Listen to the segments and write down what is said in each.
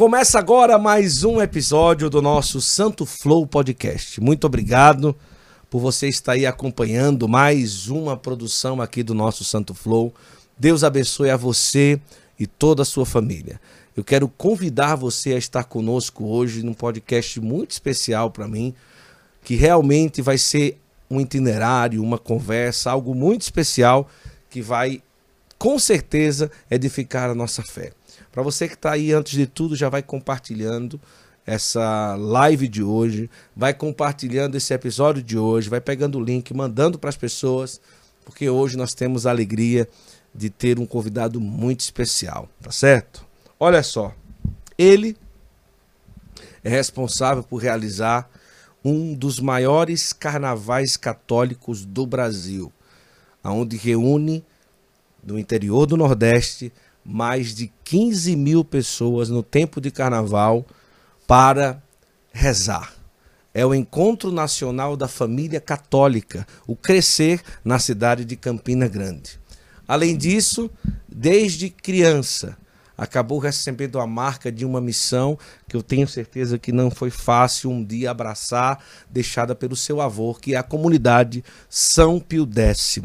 Começa agora mais um episódio do nosso Santo Flow Podcast. Muito obrigado por você estar aí acompanhando mais uma produção aqui do nosso Santo Flow. Deus abençoe a você e toda a sua família. Eu quero convidar você a estar conosco hoje num podcast muito especial para mim, que realmente vai ser um itinerário, uma conversa, algo muito especial que vai com certeza edificar a nossa fé. Para você que está aí, antes de tudo, já vai compartilhando essa live de hoje, vai compartilhando esse episódio de hoje, vai pegando o link, mandando para as pessoas, porque hoje nós temos a alegria de ter um convidado muito especial, tá certo? Olha só, ele é responsável por realizar um dos maiores carnavais católicos do Brasil, aonde reúne no interior do Nordeste mais de 15 mil pessoas no tempo de carnaval para rezar. É o Encontro Nacional da Família Católica, o Crescer na cidade de Campina Grande. Além disso, desde criança, acabou recebendo a marca de uma missão que eu tenho certeza que não foi fácil um dia abraçar, deixada pelo seu avô, que é a comunidade São Pio X.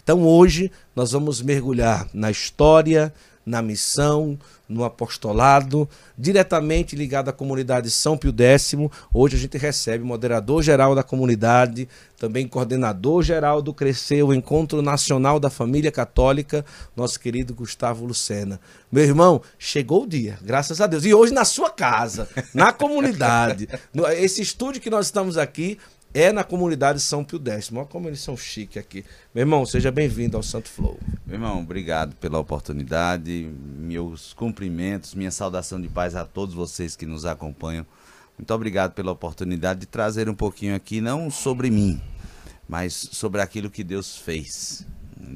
Então hoje nós vamos mergulhar na história, na missão, no apostolado, diretamente ligado à comunidade São Pio X. Hoje a gente recebe moderador geral da comunidade, também coordenador geral do Crescer, o Encontro Nacional da Família Católica, nosso querido Gustavo Lucena. Meu irmão, chegou o dia, graças a Deus. E hoje na sua casa, na comunidade. Esse estúdio que nós estamos aqui é na comunidade São Pio X. Olha como eles são chiques aqui. Meu irmão, seja bem-vindo ao Santo Flow. Meu irmão, obrigado pela oportunidade, meus cumprimentos, minha saudação de paz a todos vocês que nos acompanham. Muito obrigado pela oportunidade de trazer um pouquinho aqui, não sobre mim, mas sobre aquilo que Deus fez.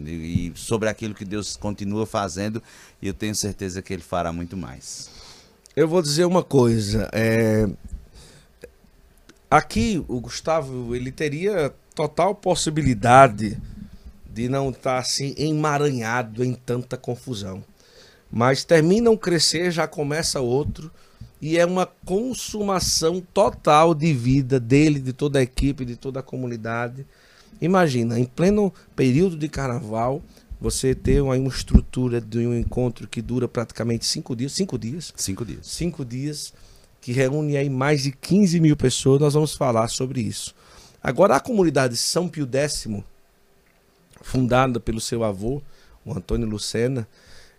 E sobre aquilo que Deus continua fazendo, e eu tenho certeza que Ele fará muito mais. Eu vou dizer uma coisa, é, Aqui o Gustavo ele teria total possibilidade de não estar tá, assim emaranhado em tanta confusão. Mas termina um crescer, já começa outro e é uma consumação total de vida dele, de toda a equipe, de toda a comunidade. Imagina, em pleno período de carnaval, você ter uma, uma estrutura de um encontro que dura praticamente cinco dias. Cinco dias. Cinco dias. Cinco dias que reúne aí mais de 15 mil pessoas, nós vamos falar sobre isso. Agora, a comunidade São Pio X, fundada pelo seu avô, o Antônio Lucena,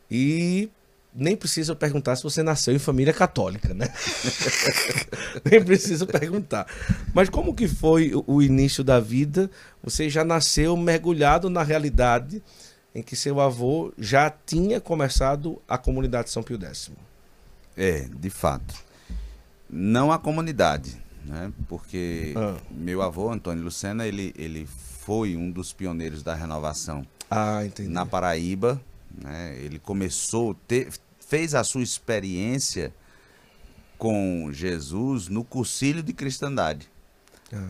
e nem precisa perguntar se você nasceu em família católica, né? nem precisa perguntar. Mas como que foi o início da vida? Você já nasceu mergulhado na realidade em que seu avô já tinha começado a comunidade São Pio X. É, de fato. Não a comunidade, né? Porque ah. meu avô, Antônio Lucena, ele, ele foi um dos pioneiros da renovação ah, na Paraíba. Né? Ele começou, te, fez a sua experiência com Jesus no cursilho de cristandade.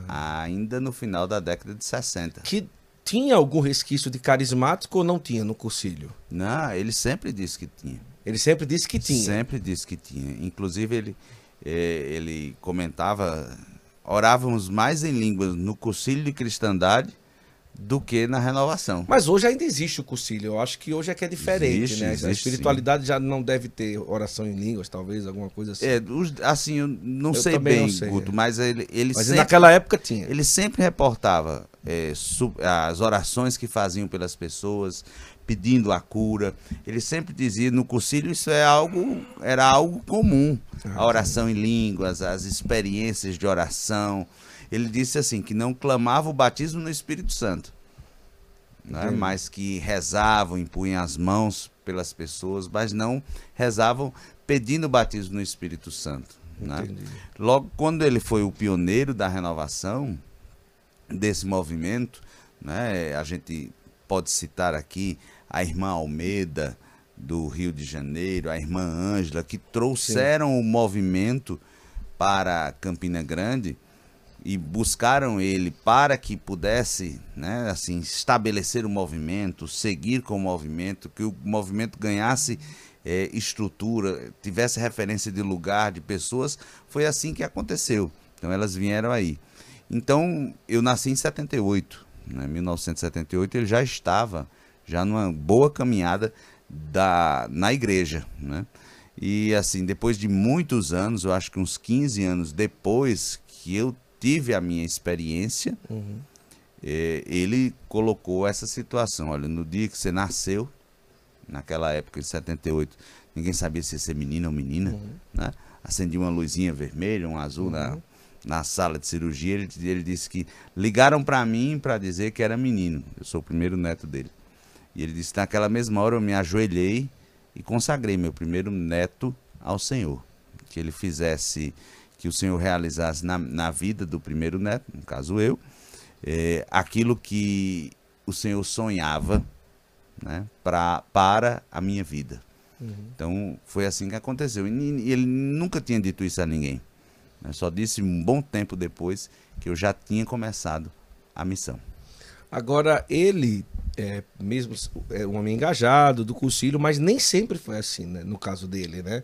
Ah. Ainda no final da década de 60. Que tinha algum resquício de carismático ou não tinha no cursilho? Não, ele sempre disse que tinha. Ele sempre disse que tinha. Sempre disse que tinha. Inclusive, ele, ele comentava, orávamos mais em línguas no Concílio de Cristandade do que na renovação. Mas hoje ainda existe o concílio. Eu acho que hoje é que é diferente, existe, né? Existe, a espiritualidade sim. já não deve ter oração em línguas, talvez, alguma coisa assim. É, assim, eu não eu sei bem, não sei, Guto, é. mas ele, ele mas sempre, naquela época tinha. Ele sempre reportava é, as orações que faziam pelas pessoas, pedindo a cura. Ele sempre dizia no cursilho isso é algo era algo comum, a oração em línguas, as experiências de oração. Ele disse assim que não clamava o batismo no Espírito Santo, né? mas que rezavam, impunham as mãos pelas pessoas, mas não rezavam pedindo o batismo no Espírito Santo. Né? Logo quando ele foi o pioneiro da renovação desse movimento, né? a gente pode citar aqui a irmã Almeida, do Rio de Janeiro, a irmã Ângela, que trouxeram Sim. o movimento para Campina Grande e buscaram ele para que pudesse, né, assim, estabelecer o movimento, seguir com o movimento, que o movimento ganhasse é, estrutura, tivesse referência de lugar, de pessoas, foi assim que aconteceu. Então elas vieram aí. Então eu nasci em 78, né? 1978 ele já estava já numa boa caminhada da, na igreja, né? E assim, depois de muitos anos, eu acho que uns 15 anos depois que eu tive a minha experiência, uhum. é, ele colocou essa situação. Olha, no dia que você nasceu, naquela época, em 78, ninguém sabia se ia ser menino ou menina, uhum. né? Acendi uma luzinha vermelha, um azul uhum. na, na sala de cirurgia. Ele, ele disse que ligaram para mim para dizer que era menino. Eu sou o primeiro neto dele. E ele disse: naquela mesma hora eu me ajoelhei e consagrei meu primeiro neto ao Senhor. Que ele fizesse, que o Senhor realizasse na, na vida do primeiro neto, no caso eu, é, aquilo que o Senhor sonhava né, pra, para a minha vida. Uhum. Então foi assim que aconteceu. E, ele nunca tinha dito isso a ninguém. Né? Só disse um bom tempo depois que eu já tinha começado a missão. Agora, ele é, mesmo é um homem engajado do cursilho, mas nem sempre foi assim, né, no caso dele, né?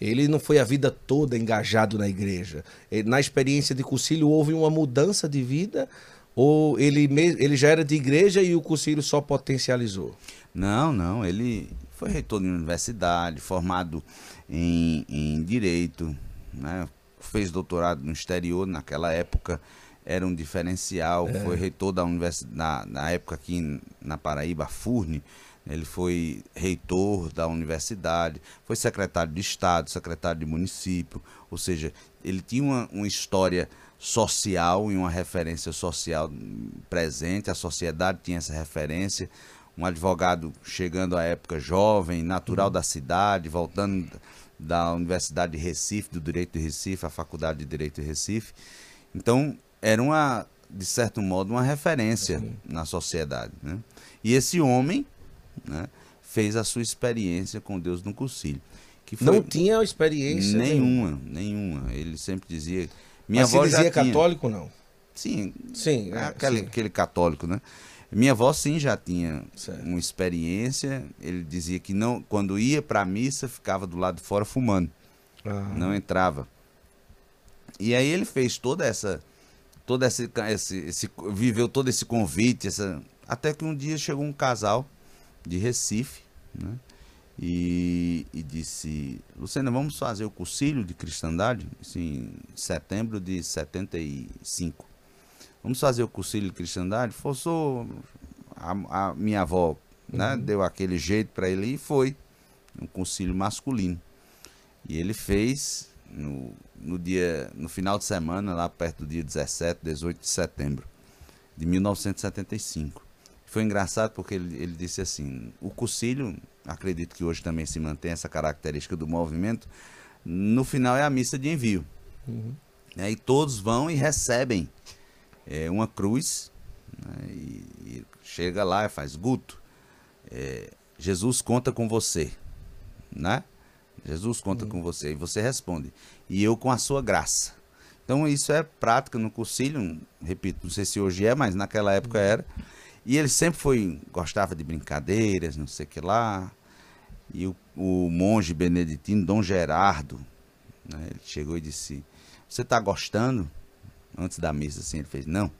Ele não foi a vida toda engajado na igreja. Na experiência de cursilho houve uma mudança de vida ou ele, ele já era de igreja e o cursilho só potencializou? Não, não. Ele foi reitor de universidade, formado em, em direito, né? fez doutorado no exterior naquela época era um diferencial, é. foi reitor da universidade, na, na época aqui na Paraíba, Furne, ele foi reitor da universidade, foi secretário de Estado, secretário de município, ou seja, ele tinha uma, uma história social e uma referência social presente, a sociedade tinha essa referência, um advogado chegando à época jovem, natural uhum. da cidade, voltando da Universidade de Recife, do Direito de Recife, a Faculdade de Direito de Recife. Então, era uma, de certo modo, uma referência Sim. na sociedade. Né? E esse homem né, fez a sua experiência com Deus no cursilho. Que não tinha experiência nenhuma, nenhuma. Ele sempre dizia. Minha Mas avó dizia já católico não? Sim. Sim. É, aquele, sim. aquele católico, né? Minha avó sim já tinha certo. uma experiência. Ele dizia que não, quando ia para a missa ficava do lado de fora fumando, ah. não entrava. E aí ele fez toda essa todo esse, esse, esse, viveu todo esse convite, essa, até que um dia chegou um casal de Recife, né? E, e disse, Luciana, vamos fazer o cursilho de cristandade? Isso em setembro de 75. Vamos fazer o cursilho de cristandade? Forçou a, a minha avó, né? Uhum. Deu aquele jeito para ele e foi. Um concílio masculino. E ele fez no, no dia no final de semana, lá perto do dia 17, 18 de setembro de 1975. Foi engraçado porque ele, ele disse assim: o cursilho, acredito que hoje também se mantém essa característica do movimento, no final é a missa de envio. Uhum. Né, e todos vão e recebem é, uma cruz, né, e, e, chega lá e faz Guto. É, Jesus conta com você, né? Jesus conta uhum. com você. E você responde. E eu com a sua graça. Então isso é prática no cursilho. Repito, não sei se hoje é, mas naquela época era. E ele sempre foi, gostava de brincadeiras, não sei o que lá. E o, o monge beneditino, Dom Gerardo, né, ele chegou e disse: Você está gostando? Antes da missa, assim, ele fez: Não,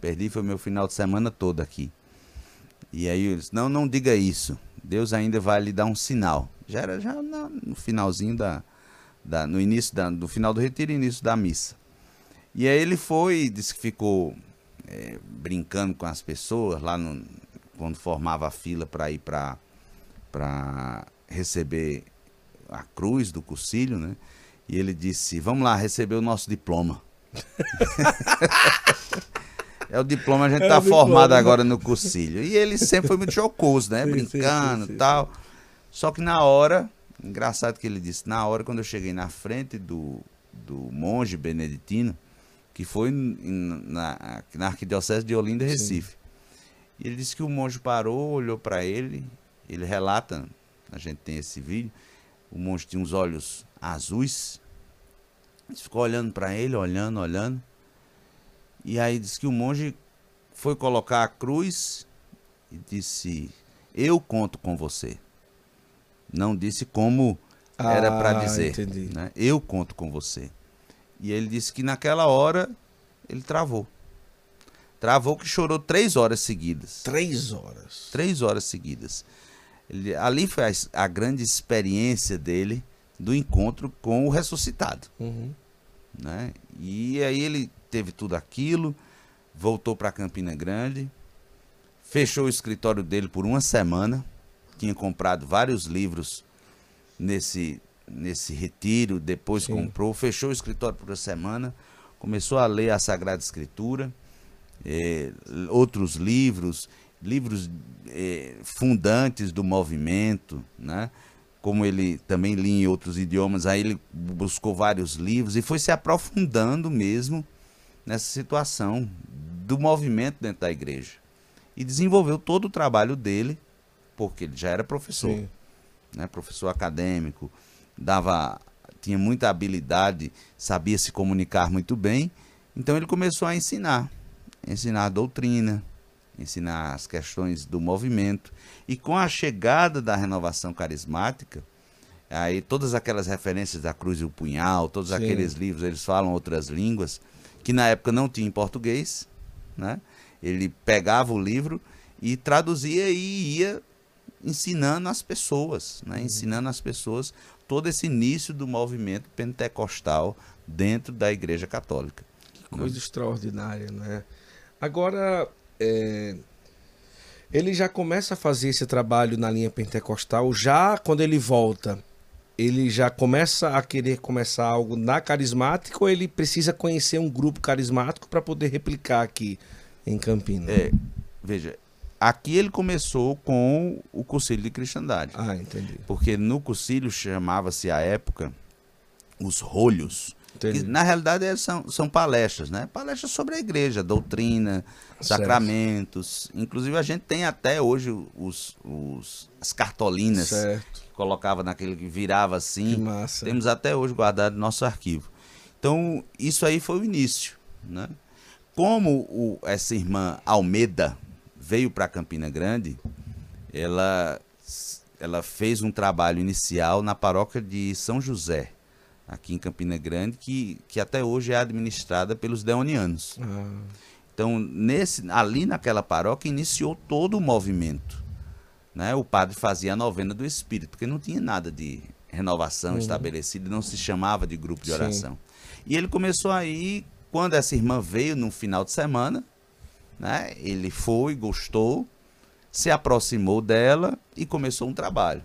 perdi foi meu final de semana todo aqui. E aí ele disse: Não, não diga isso. Deus ainda vai lhe dar um sinal. Já era já no finalzinho da, da no início da, do final do retiro início da missa. E aí ele foi, disse que ficou é, brincando com as pessoas lá no, quando formava a fila para ir para para receber a cruz do cursilho, né? E ele disse: "Vamos lá receber o nosso diploma". é o diploma, a gente é tá formado diploma. agora no cursilho. E ele sempre foi muito jocoso, né? Sim, Brincando e tal. Só que na hora, engraçado que ele disse, na hora quando eu cheguei na frente do, do monge beneditino, que foi na, na Arquidiocese de Olinda, Recife. E ele disse que o monge parou, olhou para ele, ele relata, a gente tem esse vídeo, o monge tinha uns olhos azuis, ele ficou olhando para ele, olhando, olhando, e aí disse que o monge foi colocar a cruz e disse: Eu conto com você. Não disse como era para Ah, dizer. né? Eu conto com você. E ele disse que naquela hora ele travou. Travou que chorou três horas seguidas. Três horas. Três horas seguidas. Ele- ali foi a, a grande experiência dele do encontro com o ressuscitado. Uhum. Né? E aí ele teve tudo aquilo, voltou para Campina Grande, fechou o escritório dele por uma semana, tinha comprado vários livros nesse, nesse retiro, depois Sim. comprou, fechou o escritório por uma semana, começou a ler a Sagrada Escritura, eh, outros livros, livros eh, fundantes do movimento, né? como ele também lia em outros idiomas, aí ele buscou vários livros e foi se aprofundando mesmo nessa situação do movimento dentro da igreja. E desenvolveu todo o trabalho dele, porque ele já era professor, Sim. né? professor acadêmico, dava tinha muita habilidade, sabia se comunicar muito bem, então ele começou a ensinar, ensinar a doutrina, ensinar as questões do movimento. E com a chegada da renovação carismática, aí todas aquelas referências da cruz e o punhal, todos Sim. aqueles livros, eles falam outras línguas, que na época não tinha em português, né? Ele pegava o livro e traduzia e ia ensinando as pessoas, né? ensinando as pessoas todo esse início do movimento pentecostal dentro da Igreja Católica. Que coisa extraordinária, né? Agora, é, ele já começa a fazer esse trabalho na linha pentecostal, já quando ele volta, ele já começa a querer começar algo na carismática ou ele precisa conhecer um grupo carismático para poder replicar aqui em Campinas? É, veja, aqui ele começou com o Concílio de Cristandade, Ah, entendi. porque no Concílio chamava-se à época os rolhos, que entendi. na realidade é- são, são palestras, né? Palestras sobre a igreja, doutrina, Certo. sacramentos. Inclusive a gente tem até hoje os, os- as cartolinas Certo. que colocava naquele que virava assim. Que massa. Temos até hoje guardado no nosso arquivo. Então, isso aí foi o início. Né? Como o- essa irmã Almeida veio para Campina Grande, ela, ela fez um trabalho inicial na paróquia de São José, aqui em Campina Grande, que, que até hoje é administrada pelos deonianos. Ah, Então, nesse, ali naquela paróquia, iniciou todo o movimento. Né? O padre fazia a novena do Espírito, porque não tinha nada de renovação Uhum. estabelecida, não se chamava de grupo de Sim. oração. E ele começou aí, quando essa irmã veio no final de semana, né? ele foi, gostou, se aproximou dela e começou um trabalho.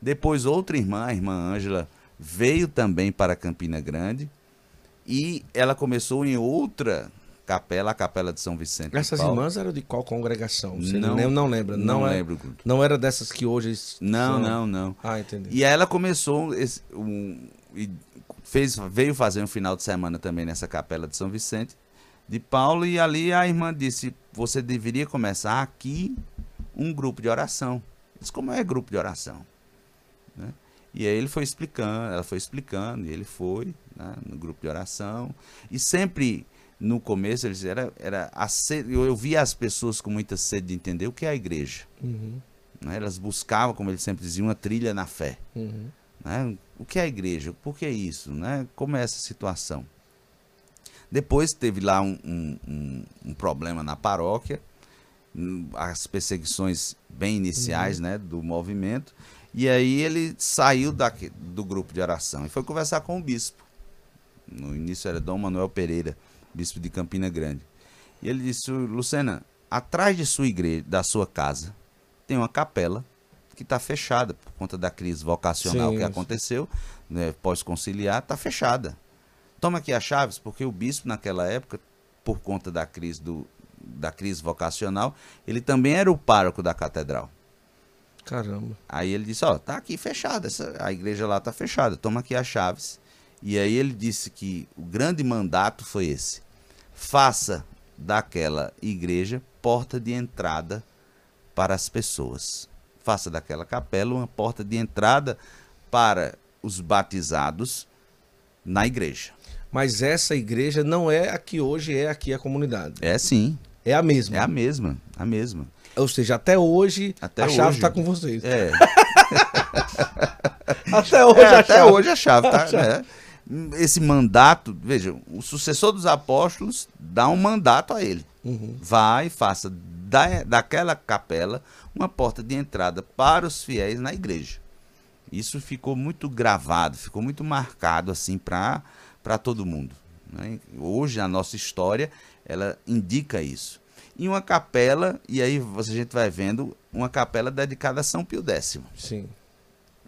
Depois, outra irmã, a irmã Ângela, veio também para Campina Grande e ela começou em outra capela, a capela de São Vicente. Essas irmãs eram de qual congregação? Você Não- não, não lembra? Não, Não, é- lembro. não era dessas que hoje. Não, são- não, não. Ah, entendi. E aí ela começou esse- um, e fez, veio fazer um final de semana também nessa capela de São Vicente de Paulo e ali a irmã disse: você deveria começar aqui um grupo de oração. Disse, como é grupo de oração? Né? E aí ele foi explicando, ela foi explicando, e ele foi né, no grupo de oração. E sempre no começo eles era, era a sede, eu, eu via as pessoas com muita sede de entender o que é a igreja. Uhum, né? Elas buscavam, como ele sempre dizia, uma trilha na fé. uhum. Né? O que é a igreja? Por que isso? Né? Como é essa situação? Depois teve lá um, um- um- um problema na paróquia, hum, as perseguições bem iniciais né, do movimento, e aí ele saiu do grupo de oração e foi conversar com o bispo. No início era Dom Manuel Pereira, bispo de Campina Grande. E ele disse, Lucena, atrás de sua igreja, da sua casa, tem uma capela que está fechada por conta da crise vocacional Sim, que aconteceu, né, pós-conciliar, está fechada. Toma aqui as chaves, porque o bispo naquela época, por conta da crise, do, da crise vocacional, ele também era o pároco da catedral. Caramba. Aí ele disse, ó, tá aqui fechada, essa, a igreja lá tá fechada, toma aqui as chaves. E aí ele disse que o grande mandato foi esse. Faça daquela igreja porta de entrada para as pessoas. Faça daquela capela uma porta de entrada para os batizados na igreja. Mas essa igreja não é a que hoje é aqui a comunidade. É sim, É a mesma. é a mesma, a mesma. Ou seja, até hoje Até a chave está com vocês. É. até hoje É, a até chave. hoje a chave, tá? né? Esse mandato, veja, o sucessor dos apóstolos dá um mandato a ele. Uhum. Vai e faça da, daquela capela uma porta de entrada para os fiéis na igreja. Isso ficou muito gravado, ficou muito marcado assim para todo mundo. né? Hoje a nossa história ela indica isso. E uma capela, e aí a gente vai vendo, uma capela dedicada a São Pio X Sim.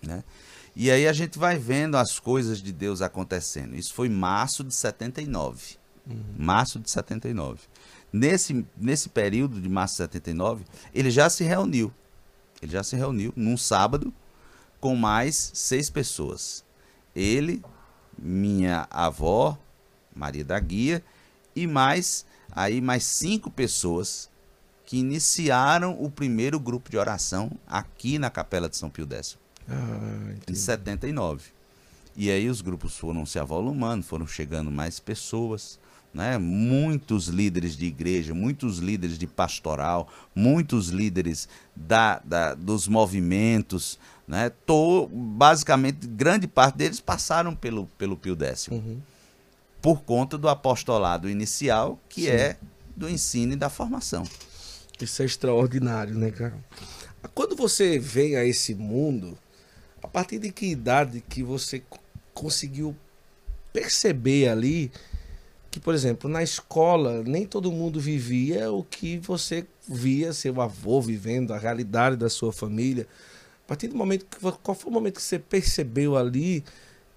né? E aí a gente vai vendo as coisas de Deus acontecendo. Isso foi março de 79. Março de 79. Nesse, nesse período de março de 79, ele já se reuniu. Ele já se reuniu num sábado com mais seis pessoas. Ele, minha avó, Maria da Guia, e mais aí mais cinco pessoas que iniciaram o primeiro grupo de oração aqui na Capela de São Pio X Ah, em entendi. 79. E aí os grupos foram se avolumando, foram chegando mais pessoas, né? Muitos líderes de igreja, muitos líderes de pastoral, muitos líderes da, da- dos movimentos, né? Tô, basicamente, grande parte deles passaram pelo, pelo Pio X, Uhum. por conta do apostolado inicial, que Sim. é do ensino e da formação. Isso é extraordinário, né, cara? Quando você vem a esse mundo, a partir de que idade que você co- conseguiu perceber ali que, por exemplo, na escola nem todo mundo vivia o que você via seu avô vivendo, a realidade da sua família. A partir do momento que qual foi o momento que você percebeu ali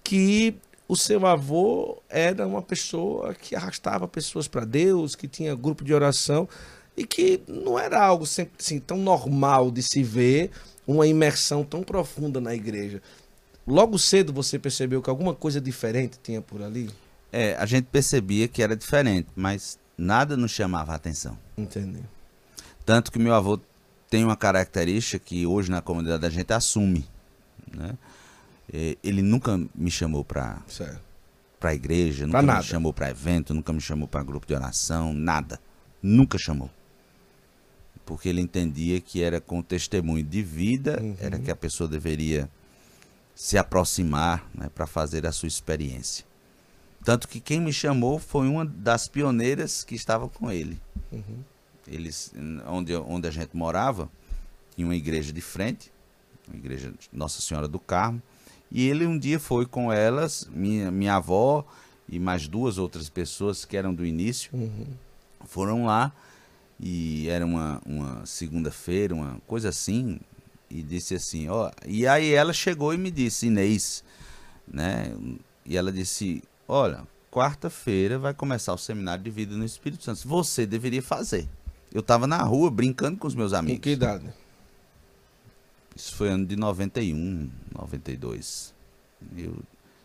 que o seu avô era uma pessoa que arrastava pessoas para Deus, que tinha grupo de oração e que não era algo sempre assim, tão normal de se ver uma imersão tão profunda na igreja. Logo cedo você percebeu que alguma coisa diferente tinha por ali? É, a gente percebia que era diferente, mas nada nos chamava a atenção. Entendeu? Tanto que meu avô tem uma característica que hoje na comunidade a gente assume. Né? Ele nunca me chamou para Certo. a igreja, nunca me chamou para evento, nunca me chamou para grupo de oração, nada. Nunca chamou. Porque ele entendia que era com testemunho de vida, Uhum. era que a pessoa deveria se aproximar né, para fazer a sua experiência. Tanto que quem me chamou foi uma das pioneiras que estava com ele Uhum. Eles onde, onde a gente morava tinha uma igreja de frente uma igreja de Nossa Senhora do Carmo e ele um dia foi com elas minha, minha avó e mais duas outras pessoas que eram do início Uhum. foram lá e era uma, uma segunda-feira uma coisa assim e disse assim ó e aí ela chegou e me disse Inês né e ela disse olha quarta-feira vai começar o seminário de vida no Espírito Santo você deveria fazer eu estava na rua brincando com os meus Com amigos que idade? isso foi ano de 91 92 eu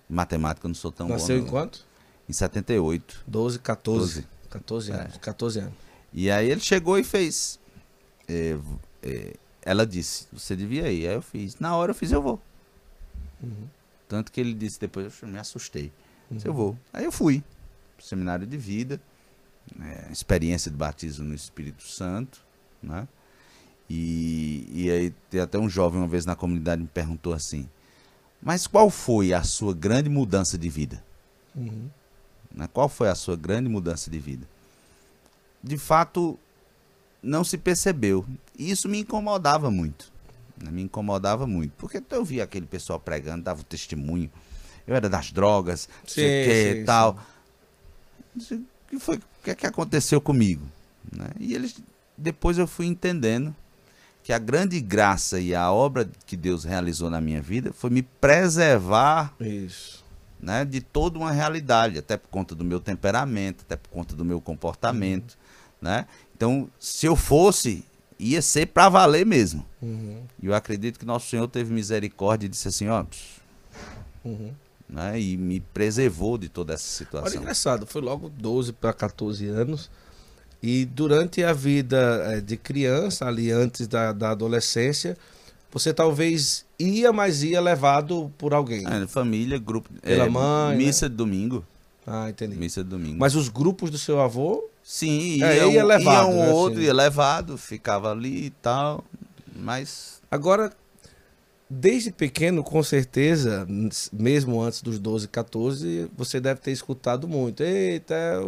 matemática eu não sou tão Nasceu bom em não. quanto? em 78 12, 14. Doze. 14 É. anos. 14 anos. E aí ele chegou e fez. é, é, ela disse, você devia ir. Aí eu fiz. Na hora eu fiz, eu vou. Uhum. Tanto que ele disse depois, eu me assustei. Uhum. eu vou. Aí eu fui. Seminário de vida. É, experiência de batismo no Espírito Santo. Né? E, e aí tem até um jovem uma vez na comunidade me perguntou assim. Mas qual foi a sua grande mudança de vida? Uhum. né? Qual foi a sua grande mudança de vida? De fato, não se percebeu. E isso me incomodava muito. né? Me incomodava muito. Porque eu via aquele pessoal pregando, dava o testemunho. Eu era das drogas, não sei o Sim, que sim, e tal. O que foi? O que, é que aconteceu comigo? né? E eles, depois eu fui entendendo que a grande graça e a obra que Deus realizou na minha vida foi me preservar Isso. né, de toda uma realidade, até por conta do meu temperamento, até por conta do meu comportamento, né? Então, se eu fosse, ia ser para valer mesmo. Uhum. E eu acredito que nosso Senhor teve misericórdia e disse assim, ó, Uhum. Né, e me preservou de toda essa Olha, situação. engraçado, foi logo 12 para 14 anos. E durante a vida eh, de criança, ali antes da, da adolescência, você talvez ia, mas ia levado por alguém. É, família, grupo, Pela é, mãe, missa de domingo, Ah, entendi. missa de domingo. Mas os grupos do seu avô, Sim, É, ia, ia um, levado, ia um né, outro, assim. ia levado, ficava ali e tal, mas agora, Desde pequeno, com certeza, mesmo antes dos 12, 14, você deve ter escutado muito. Eita, é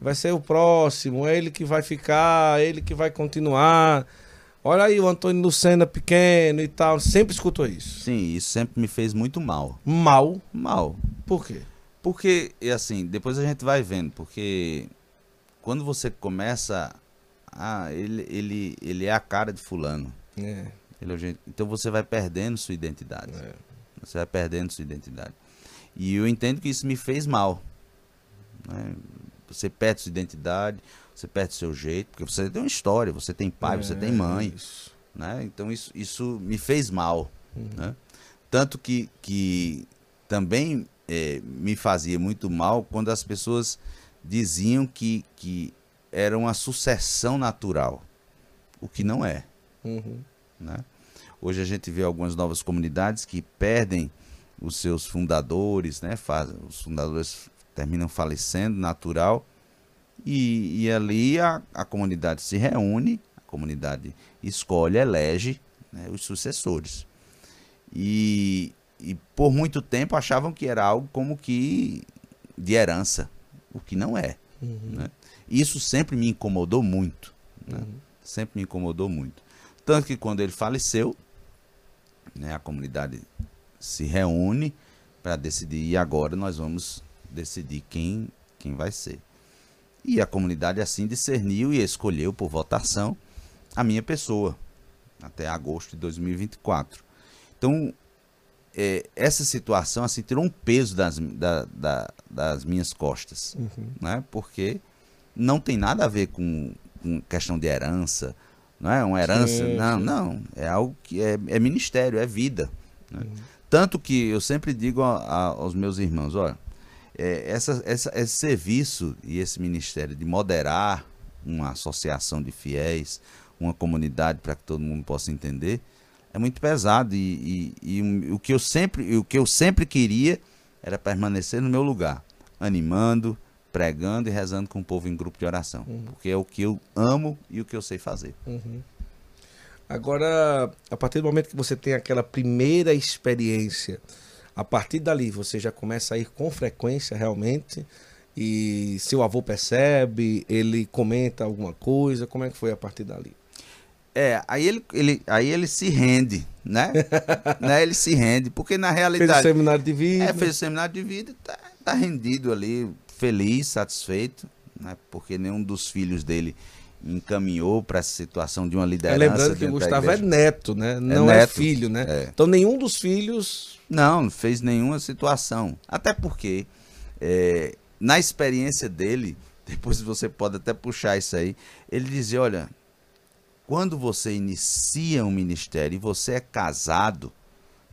vai ser o próximo, é ele que vai ficar, é ele que vai continuar. Olha aí o Antônio Lucena pequeno e tal. Sempre escutou isso. Sim, isso sempre me fez muito mal. Mal? Mal. Por quê? Porque, assim, depois a gente vai vendo, porque quando você começa. Ah, ele, ele, ele é a cara de fulano. É. Ele é Então você vai perdendo sua identidade. É. Você vai perdendo sua identidade. E eu entendo que isso me fez mal. né? Você perde sua identidade, você perde seu jeito, porque você tem uma história, você tem pai, você tem mãe. É, Isso. né? Então isso, isso me fez mal. Né? Tanto que, que também eh, me fazia muito mal quando as pessoas diziam que, que era uma sucessão natural, o que não é. Uhum. né? Hoje a gente vê algumas novas comunidades que perdem os seus fundadores, né? Faz, os fundadores terminam falecendo, natural, e, e ali a, a comunidade se reúne, a comunidade escolhe, elege né, os sucessores. E, e por muito tempo achavam que era algo como que de herança, o que não é. Né? Isso sempre me incomodou muito. né? Sempre me incomodou muito. Tanto que quando ele faleceu, né, a comunidade se reúne para decidir, e agora nós vamos decidir quem, quem vai ser. E a comunidade assim discerniu e escolheu por votação a minha pessoa, até agosto de 2024. Então, é, essa situação assim tirou um peso das, da- da- das minhas costas, né? porque não tem nada a ver com, com questão de herança, não é uma herança, Sim, não, sim. não, é algo que é, é ministério, é vida. né? Tanto que eu sempre digo a- a- aos meus irmãos, olha, é, essa, essa- esse serviço e esse ministério de moderar uma associação de fiéis, uma comunidade para que todo mundo possa entender, é muito pesado e, e- e um- o que eu sempre o que eu sempre queria era permanecer no meu lugar, animando, pregando e rezando com o povo em grupo de oração, porque é o que eu amo e o que eu sei fazer. Agora, a partir do momento que você tem aquela primeira experiência, a partir dali você já começa a ir com frequência realmente. E seu avô percebe, ele comenta alguma coisa, como é que foi a partir dali? É, aí ele, ele, aí ele se rende, né? né? Ele se rende, porque na Fez o realidade. seminário de vida. É, fez o seminário de vida e tá, tá rendido ali, feliz, satisfeito, né? Porque nenhum dos filhos dele encaminhou para essa situação de uma É, liderança. lembrando que o Gustavo é neto, né? Não é, neto. filho, né? É. Então nenhum dos filhos. Não, não fez nenhuma situação. Até porque, é, na experiência dele, depois você pode até puxar isso aí, ele dizia, olha, quando você inicia um ministério e você é casado,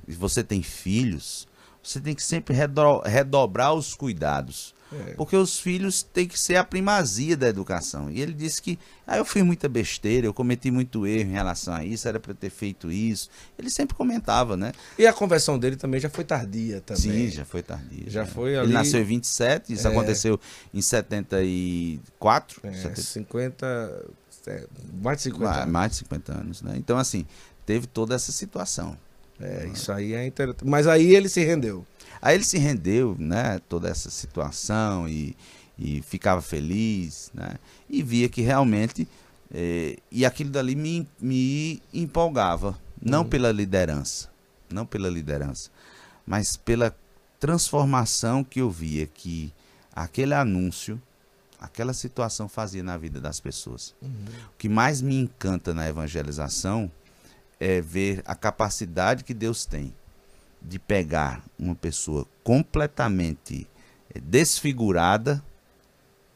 e você tem filhos, você tem que sempre redo- redobrar os cuidados. É. Porque os filhos têm que ser a primazia da educação. E ele disse que, ah, eu fiz muita besteira, eu cometi muito erro em relação a isso, era para ter feito isso. Ele sempre comentava, né? E a conversão dele também já foi tardia também. Sim, já foi tardio. Já foi Ele ali- nasceu em 27, isso É. aconteceu em 74. É, 70, 50. é, mais de 50. mais, anos. mais de 50 anos, né? Então, assim, teve toda essa situação. É, isso aí é interessante. Mas aí ele se rendeu. Aí ele se rendeu, né? Toda essa situação e, e ficava feliz, né? E via que realmente. eh, e aquilo dali me, me empolgava. Não pela liderança. Não pela liderança. Mas pela transformação que eu via que aquele anúncio, aquela situação fazia na vida das pessoas. O que mais me encanta na evangelização é ver a capacidade que Deus tem de pegar uma pessoa completamente eh, desfigurada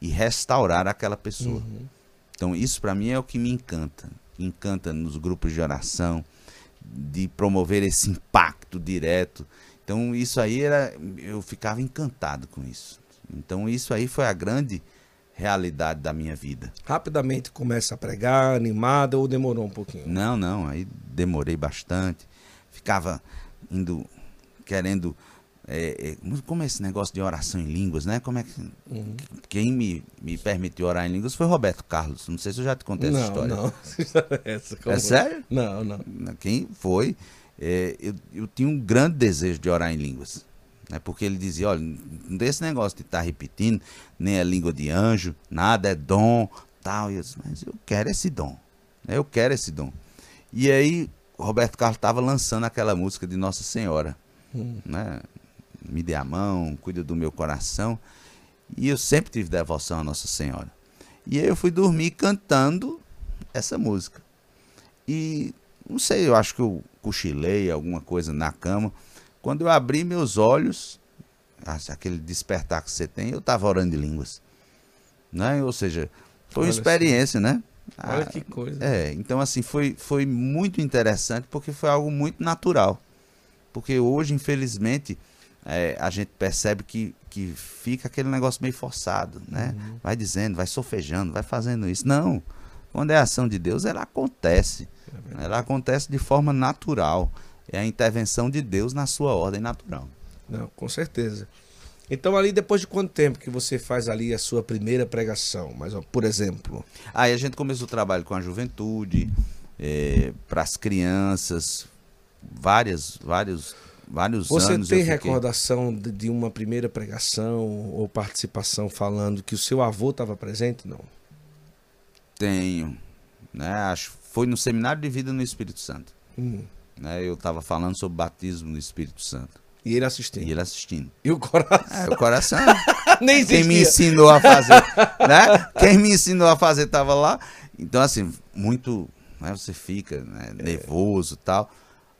e restaurar aquela pessoa. Então isso para mim é o que me encanta, encanta nos grupos de oração, de promover esse impacto direto. Então isso aí era, eu ficava encantado com isso. Então isso aí foi a grande realidade da minha vida. Rapidamente começa a pregar, animada, ou demorou um pouquinho? Não, não, aí demorei bastante. Ficava indo, querendo. é, é, como é esse negócio de oração em línguas, né? Como é que. Quem me, me permitiu orar em línguas foi Roberto Carlos. Não sei se eu já te contei essa não, história. não. Que história é essa? Como É sério? Não, não. Quem foi? é, eu, eu tinha um grande desejo de orar em línguas. Né? Porque ele dizia, olha, não tem esse negócio de estar tá repetindo, nem é língua de anjo, nada, é dom, tal. E eu disse, mas eu quero esse dom. Né? Eu quero esse dom. E aí, Roberto Carlos estava lançando aquela música de Nossa Senhora. Hum. Né? Me dê a mão, cuida do meu coração. E eu sempre tive devoção a Nossa Senhora. E aí eu fui dormir cantando essa música. E não sei, eu acho que eu cochilei alguma coisa na cama. Quando eu abri meus olhos, aquele despertar que você tem, eu estava orando em línguas. Né? Ou seja, foi Olha uma experiência, assim. né? Olha ah, que coisa. É, então assim, foi, foi muito interessante porque foi algo muito natural. Porque hoje, infelizmente, é, a gente percebe que, que fica aquele negócio meio forçado, né? Uhum. Vai dizendo, vai sofejando, vai fazendo isso. Não. Quando é ação de Deus, ela acontece. É ela acontece de forma natural. É a intervenção de Deus na sua ordem natural. Não, com certeza. Então ali depois de quanto tempo que você faz ali a sua primeira pregação, mas ó, por exemplo? Aí a gente começou o trabalho com a juventude, é, para as crianças, várias, vários, vários você anos. Você tem recordação de, de, uma primeira pregação ou participação falando que o seu avô estava presente? Não. Tenho, né? Acho foi no seminário de vida no Espírito Santo. Hum. Né? Eu estava falando sobre batismo no Espírito Santo. E ele assistindo. E ele assistindo. E o coração? É, o coração. Nem existia. Quem me ensinou a fazer, né? Quem me ensinou a fazer estava lá. Então, assim, muito. Né? Você fica né? É. nervoso e tal.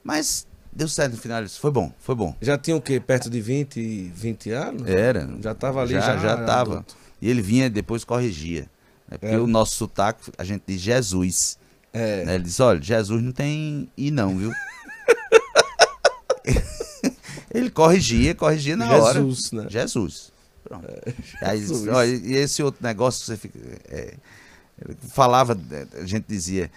Mas deu certo no final. Foi bom, foi bom. Já tinha o quê? Perto de 20, 20 anos? Era. Já estava ali, já Já, já tava. E ele vinha depois corrigia. Né? Porque é. o nosso sotaque, a gente diz Jesus. É. Né? Ele disse, olha, Jesus não tem I não, viu? Ele corrigia, corrigia na Jesus, hora. Jesus, né? Jesus. Pronto. É, Aí. Ó, e esse outro negócio, você fica. É, falava, a gente dizia,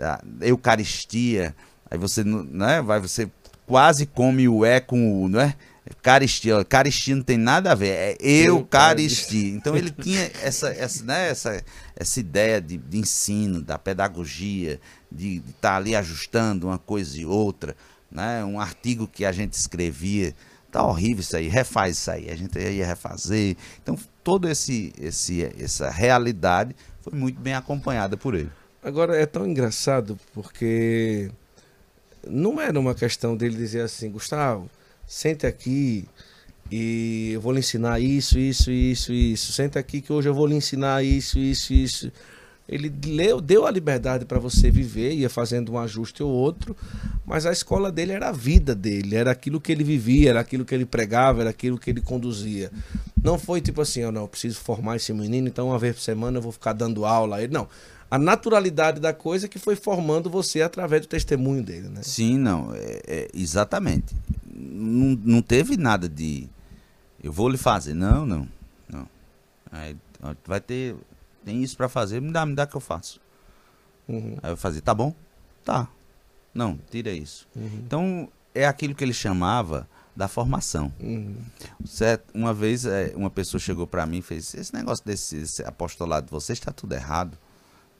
a Eucaristia, aí você, né, vai, você quase come o é com o, não é? Caristia, Eucaristia não tem nada a ver, é Eucaristia. Então ele tinha essa, essa, né, essa, essa ideia de, de ensino, da pedagogia, de estar tá ali ajustando uma coisa e outra né? Um artigo que a gente escrevia, tá horrível isso aí, refaz isso aí, a gente ia refazer. Então, toda esse, esse, essa realidade foi muito bem acompanhada por ele. Agora, é tão engraçado porque não era uma questão dele dizer assim, Gustavo, sente aqui e eu vou lhe ensinar isso, isso, isso, isso. Senta aqui que hoje eu vou lhe ensinar isso, isso, isso. Ele leu, deu a liberdade para você viver, ia fazendo um ajuste ou outro, mas a escola dele era a vida dele, era aquilo que ele vivia, era aquilo que ele pregava, era aquilo que ele conduzia. Não foi tipo assim, oh, não, eu preciso formar esse menino, então uma vez por semana eu vou ficar dando aula ele. Não. A naturalidade da coisa que foi formando você através do testemunho dele, né? Sim, não, é, é, exatamente. Não, não teve nada de eu vou lhe fazer. Não, não, não. Aí, vai ter tem isso para fazer, me dá, me dá que eu faço. Uhum. Aí eu fazia, tá bom? Tá. Não, tira isso. Uhum. Então, é aquilo que ele chamava da formação. Uhum. Certo? Uma vez, é, uma pessoa chegou para mim e fez: Esse negócio desse apostolado você está tudo errado.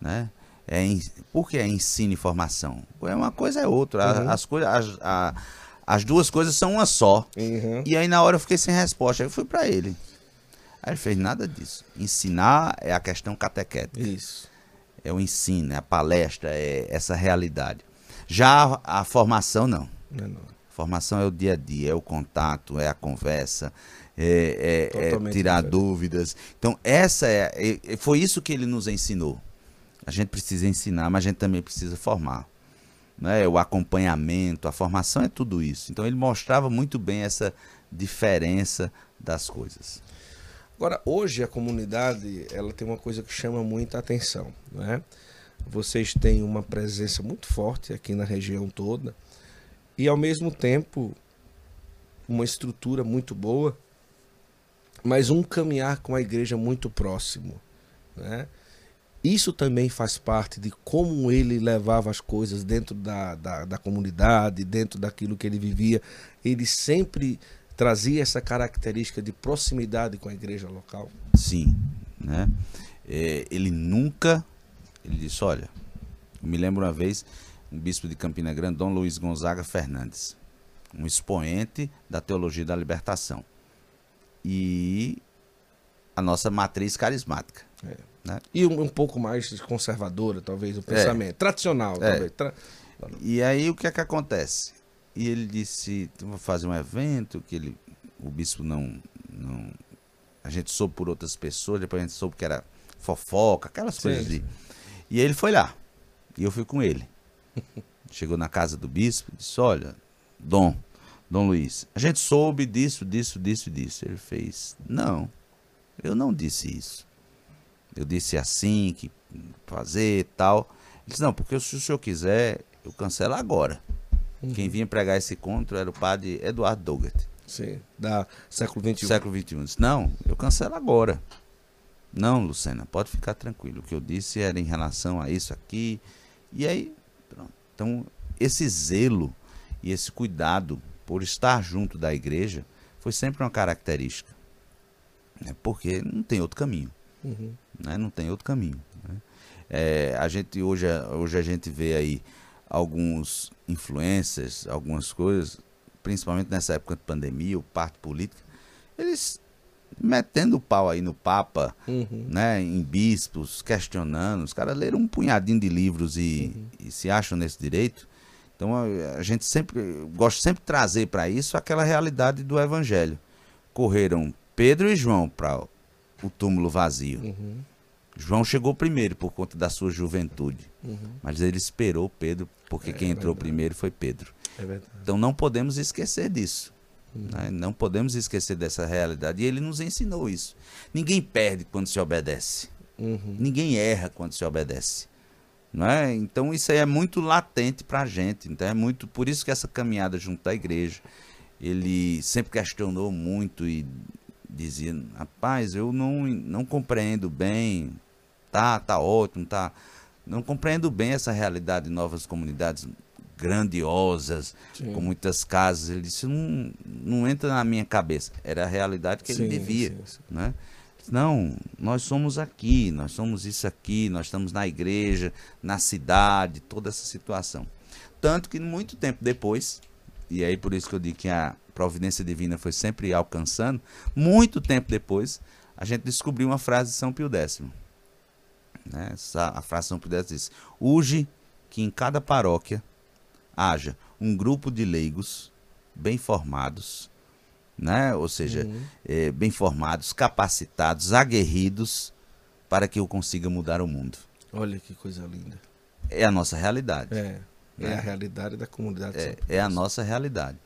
Né? É, por que é ensino e formação? É uma coisa é outra. Uhum. As, coisas, as, a, as duas coisas são uma só. Uhum. E aí, na hora, eu fiquei sem resposta. Aí eu fui para ele. Aí ele fez nada disso. Ensinar é a questão catequética. Isso. É o ensino, é a palestra, é essa realidade. Já a, a formação, não. Não, não. Formação é o dia a dia, é o contato, é a conversa, é, é, é tirar diferente. dúvidas. Então, essa é, é, foi isso que ele nos ensinou. A gente precisa ensinar, mas a gente também precisa formar. Né? O acompanhamento, a formação é tudo isso. Então, ele mostrava muito bem essa diferença das coisas. Agora, hoje a comunidade ela tem uma coisa que chama muita atenção. Né? Vocês têm uma presença muito forte aqui na região toda e, ao mesmo tempo, uma estrutura muito boa, mas um caminhar com a igreja muito próximo. Né? Isso também faz parte de como ele levava as coisas dentro da, da, da comunidade, dentro daquilo que ele vivia. Ele sempre trazia essa característica de proximidade com a igreja local? Sim, né? É, ele nunca, ele disse, olha, eu me lembro uma vez, um bispo de Campina Grande, Dom Luiz Gonzaga Fernandes, um expoente da teologia da libertação. E a nossa matriz carismática. É. Né? E um, um, pouco mais conservadora, talvez, o pensamento. É. Tradicional, é. talvez. Tra... E aí o que é que acontece? E ele disse, vou fazer um evento, que ele, o bispo não, não. A gente soube por outras pessoas, depois a gente soube que era fofoca, aquelas sim, coisas de. E ele foi lá. E eu fui com ele. Chegou na casa do bispo, disse, olha, Dom, Dom Luiz, a gente soube disso, disso, disso e disso. Ele fez, não, eu não disse isso. Eu disse assim, que fazer tal. Ele disse, não, porque se o senhor quiser, eu cancelo agora. Uhum. Quem vinha pregar esse conto era o padre Eduardo Dougert. Sim, da século XXI. Século XXI. Disse, não, eu cancelo agora. Não, Lucena, pode ficar tranquilo. O que eu disse era em relação a isso aqui. E aí, pronto. Então, esse zelo e esse cuidado por estar junto da igreja foi sempre uma característica. Né? Porque não tem outro caminho. Uhum. Né? Não tem outro caminho. Né? É, a gente hoje, hoje a gente vê aí alguns influencers, algumas coisas, principalmente nessa época de pandemia, o parte político, eles metendo o pau aí no Papa, uhum. né, em bispos, questionando. Os caras leram um punhadinho de livros e, uhum. e se acham nesse direito. Então a, a gente sempre gosta sempre de trazer para isso aquela realidade do Evangelho. Correram Pedro e João para o túmulo vazio. Uhum. João chegou primeiro por conta da sua juventude, uhum. mas ele esperou Pedro, porque é, quem é entrou primeiro foi Pedro. É então não podemos esquecer disso. Uhum. Né? Não podemos esquecer dessa realidade. E ele nos ensinou isso. Ninguém perde quando se obedece. Uhum. Ninguém erra quando se obedece. É? Então isso aí é muito latente para a gente. Então é muito por isso que essa caminhada junto à igreja, ele sempre questionou muito e dizia, rapaz, eu não, não compreendo bem, tá, tá ótimo, tá. Não compreendo bem essa realidade de novas comunidades grandiosas, sim. com muitas casas. Ele disse, não, não entra na minha cabeça. Era a realidade que sim, ele vivia. Sim, né? Não, nós somos aqui, nós somos isso aqui, nós estamos na igreja, na cidade, toda essa situação. Tanto que muito tempo depois, e aí por isso que eu digo que a providência divina foi sempre alcançando, muito tempo depois, a gente descobriu uma frase de São Pio X. Né? Essa, a frase São Pio diz: Urge que em cada paróquia haja um grupo de leigos bem formados, né? ou seja, uhum. é, bem formados, capacitados, aguerridos, para que eu consiga mudar o mundo. Olha que coisa linda. É a nossa realidade. É, é né? a realidade da comunidade. É, é a nossa realidade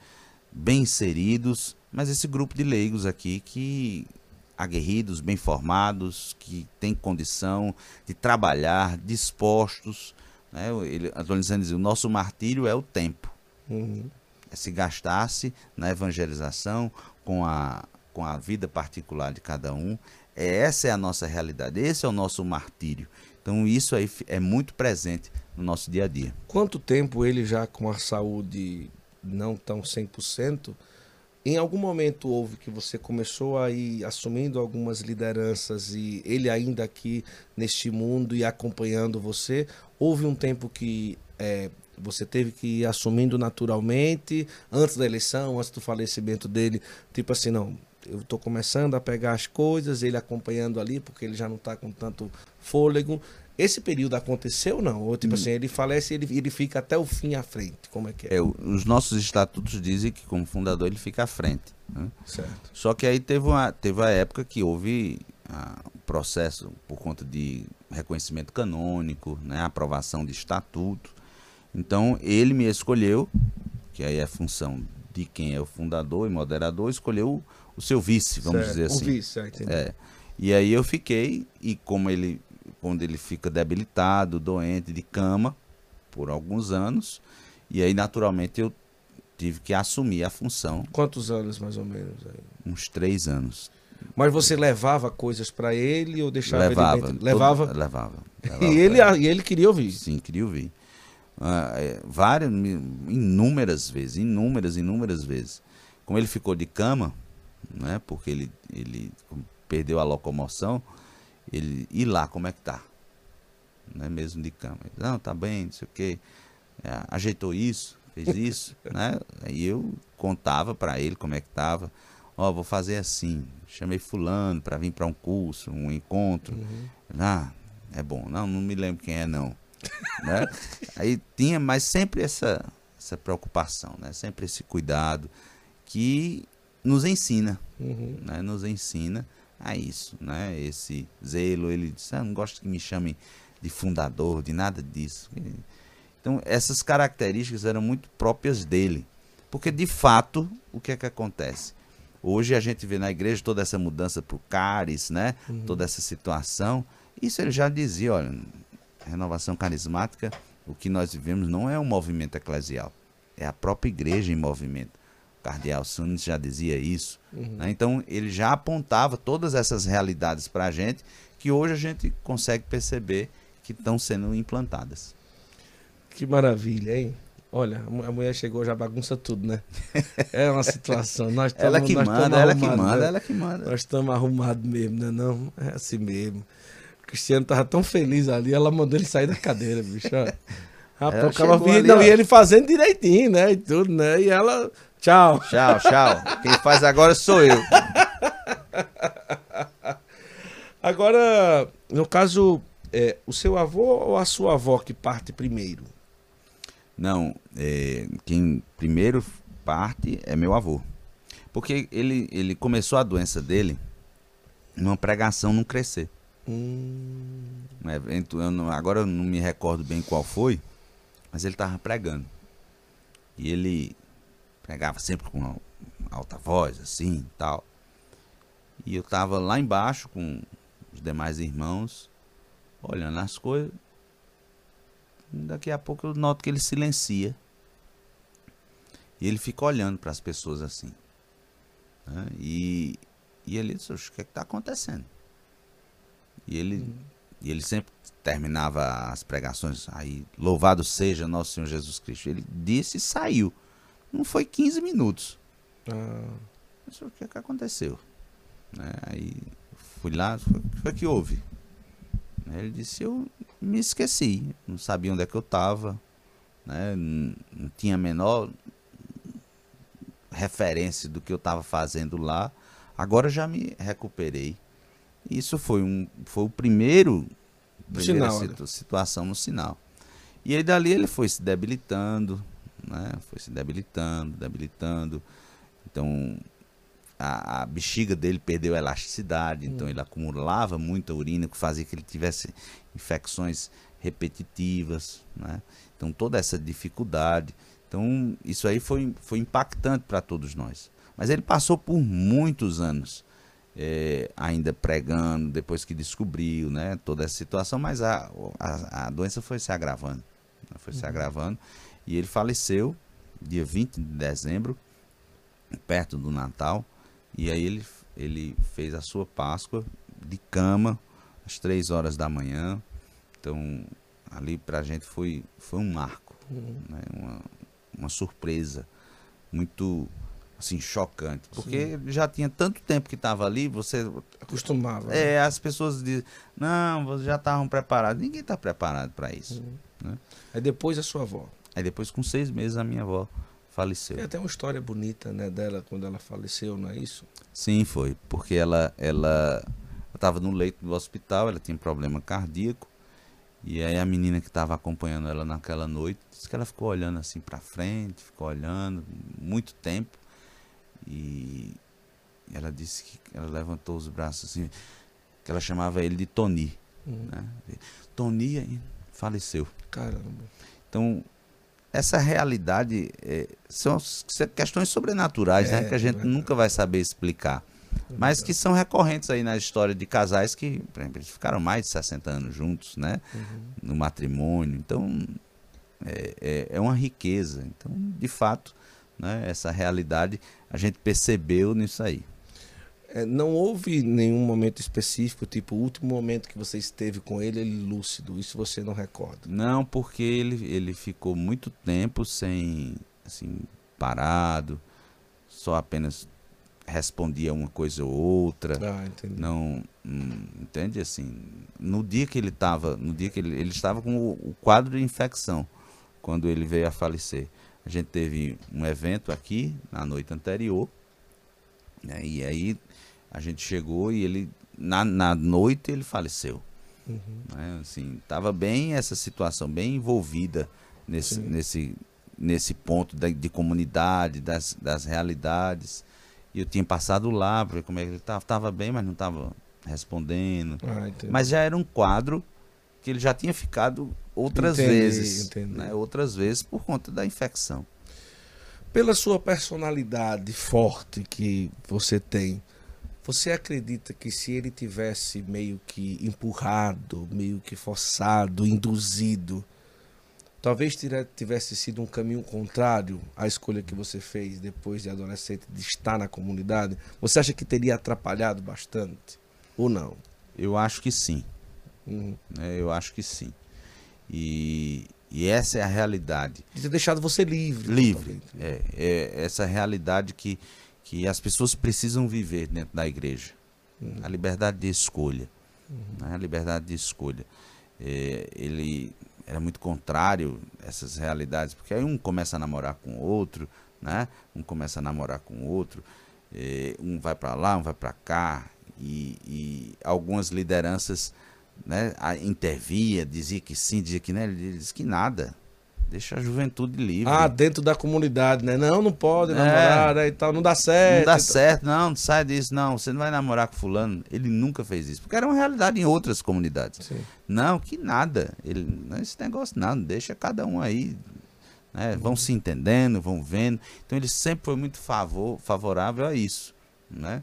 bem inseridos, mas esse grupo de leigos aqui que aguerridos, bem formados, que têm condição de trabalhar, dispostos. Né? Ele, Antônio Lisandro dizia, o nosso martírio é o tempo. Uhum. É se gastasse na evangelização, com a, com a vida particular de cada um. É, essa é a nossa realidade, esse é o nosso martírio. Então isso aí é muito presente no nosso dia a dia. Quanto tempo ele já com a saúde não tão 100%, em algum momento houve que você começou a ir assumindo algumas lideranças e ele ainda aqui neste mundo e acompanhando você, houve um tempo que é, você teve que ir assumindo naturalmente, antes da eleição, antes do falecimento dele, tipo assim, não, eu estou começando a pegar as coisas, ele acompanhando ali, porque ele já não está com tanto fôlego. Esse período aconteceu ou não? Ou tipo hum. assim, ele falece e ele, ele fica até o fim à frente? Como é que é? é? Os nossos estatutos dizem que como fundador ele fica à frente. Né? Certo. Só que aí teve, uma, teve a época que houve ah, um processo por conta de reconhecimento canônico, né, aprovação de estatuto. Então ele me escolheu, que aí é função de quem é o fundador e moderador, escolheu o, seu vice, vamos certo. dizer assim. O vice, certo. É. E aí eu fiquei, e como ele quando ele fica debilitado, doente, de cama, por alguns anos. E aí, naturalmente, eu tive que assumir a função. Quantos anos, mais ou menos? Aí? Uns três anos. Mas você levava coisas para ele ou deixava levava, ele levava? Todo, levava. levava. E ele, e ele queria ouvir? Sim, queria ouvir. É, várias, inúmeras vezes, inúmeras, inúmeras vezes. Como ele ficou de cama, né, porque ele, ele perdeu a locomoção, ele ir lá, como é que tá? Não é mesmo de cama. Ele, não, tá bem, não sei o quê. é, ajeitou isso, fez isso, né? Aí eu contava para ele como é que tava. Ó, oh, vou fazer assim. Chamei fulano para vir para um curso, um encontro. Uhum. Ah, é bom. Não, não me lembro quem é não. né? Aí tinha, mas sempre essa essa preocupação, né? Sempre esse cuidado que nos ensina, uhum. né? Nos ensina a isso, né? Esse zelo, ele disse, ah, não gosto que me chamem de fundador, de nada disso. Então, essas características eram muito próprias dele. Porque, de fato, o que é que acontece? Hoje a gente vê na igreja toda essa mudança para o CARES, né? Uhum. Toda essa situação. Isso ele já dizia, olha, renovação carismática, o que nós vivemos não é um movimento eclesial, é a própria igreja em movimento. Cardeal Sunes já dizia isso. Uhum. Né? Então ele já apontava todas essas realidades para a gente que hoje a gente consegue perceber que estão sendo implantadas. Que maravilha, hein? Olha, a mulher chegou já bagunça tudo, né? É uma situação. Nós tamo, ela que nós manda, ela que manda, né? ela que manda. Nós estamos arrumados mesmo, né? Não, é assim mesmo. O Cristiano tava tão feliz ali, ela mandou ele sair da cadeira, bicho. Rapaz, o vinha, ali, não, e ele fazendo direitinho, né? E tudo, né? E ela. Tchau. Tchau, tchau. Quem faz agora sou eu. Agora, no caso, é, o seu avô ou a sua avó que parte primeiro? Não, é, quem primeiro parte é meu avô. Porque ele, ele começou a doença dele numa pregação não crescer. Hum. Um evento, eu não, agora eu não me recordo bem qual foi, mas ele estava pregando. E ele pregava sempre com alta voz, assim tal. E eu estava lá embaixo com os demais irmãos, olhando as coisas. Daqui a pouco eu noto que ele silencia. E ele fica olhando para as pessoas assim. Né? E, e ele disse, o que é está acontecendo? E ele, hum. E ele sempre terminava as pregações aí, louvado seja nosso Senhor Jesus Cristo. Ele disse e saiu. Não foi 15 minutos. Ah. Mas o que, é que aconteceu? Né? Aí fui lá, foi, foi que houve? Ele disse, eu me esqueci, não sabia onde é que eu estava, né? não, não tinha a menor referência do que eu estava fazendo lá. Agora já me recuperei. Isso foi, um, foi o primeiro primeira sinal, situ, situação no sinal. E aí dali ele foi se debilitando, né? Foi se debilitando, debilitando. Então a, a bexiga dele perdeu a elasticidade, hum. então ele acumulava muita urina, que fazia que ele tivesse infecções repetitivas, né? Então toda essa dificuldade. Então isso aí foi, foi impactante para todos nós. Mas ele passou por muitos anos é, ainda pregando, depois que descobriu né, toda essa situação, mas a, a, a doença foi se agravando. Né, foi uhum. se agravando. E ele faleceu dia 20 de dezembro, perto do Natal. E aí ele, ele fez a sua Páscoa de cama, às três horas da manhã. Então, ali pra gente foi, foi um marco, uhum. né, uma, uma surpresa muito assim, chocante. Porque Sim. já tinha tanto tempo que estava ali, você. Acostumava. É, né? as pessoas dizem, não, vocês já estavam preparados. Ninguém está preparado para isso. Uhum. Né? Aí depois a sua avó. Aí depois, com seis meses, a minha avó faleceu. Tem até uma história bonita, né, dela quando ela faleceu, não é isso? Sim, foi. Porque ela ela estava no leito do hospital, ela tinha um problema cardíaco. E aí a menina que estava acompanhando ela naquela noite disse que ela ficou olhando assim para frente, ficou olhando muito tempo. E ela disse que ela levantou os braços assim, que ela chamava ele de Tony. Uhum. Né? Tony faleceu. Caramba. Então, essa realidade é, são questões sobrenaturais, né, é, né? Que a gente é nunca vai saber explicar. É mas que são recorrentes aí na história de casais que, por exemplo, eles ficaram mais de 60 anos juntos, né? Uhum. No matrimônio. Então, é, é, é uma riqueza. Então, de fato, né, essa realidade, a gente percebeu nisso aí. É, não houve nenhum momento específico, tipo o último momento que você esteve com ele, ele lúcido, isso você não recorda? Não, porque ele, ele ficou muito tempo sem, assim, parado, só apenas respondia uma coisa ou outra. Ah, entendi. Não, hum, entende assim, no dia que ele estava, no dia que ele, ele estava com o, o quadro de infecção quando ele veio a falecer. A gente teve um evento aqui na noite anterior, né, e aí a gente chegou e ele, na, na noite, ele faleceu. Uhum. Né, assim, tava bem essa situação, bem envolvida nesse, nesse, nesse ponto da, de comunidade, das, das realidades. E eu tinha passado lá, para como é que ele estava. Estava bem, mas não estava respondendo. Ah, mas já era um quadro que ele já tinha ficado outras entendi, vezes. Entendi. Né? Outras vezes por conta da infecção. Pela sua personalidade forte que você tem, você acredita que se ele tivesse meio que empurrado, meio que forçado, induzido, talvez tivesse sido um caminho contrário à escolha que você fez depois de adolescente de estar na comunidade? Você acha que teria atrapalhado bastante ou não? Eu acho que sim. Uhum. É, eu acho que sim. E, e essa é a realidade. De ter deixado você livre. Livre. É, é essa realidade que, que as pessoas precisam viver dentro da igreja. Uhum. A liberdade de escolha. Uhum. Né? A liberdade de escolha. É, ele era muito contrário a essas realidades, porque aí um começa a namorar com o outro, né? um começa a namorar com o outro, é, um vai para lá, um vai para cá, e, e algumas lideranças né, intervia, dizia que sim, dizia que não, ele disse que nada. Deixa a juventude livre. Ah, dentro da comunidade, né? Não, não pode é. namorar né, e tal, não dá certo. Não dá certo, não, não sai disso, não. Você não vai namorar com fulano. Ele nunca fez isso, porque era uma realidade em outras comunidades. Sim. Não, que nada. Ele, esse negócio não, deixa cada um aí. Né? Vão se entendendo, vão vendo. Então ele sempre foi muito favor, favorável a isso, né?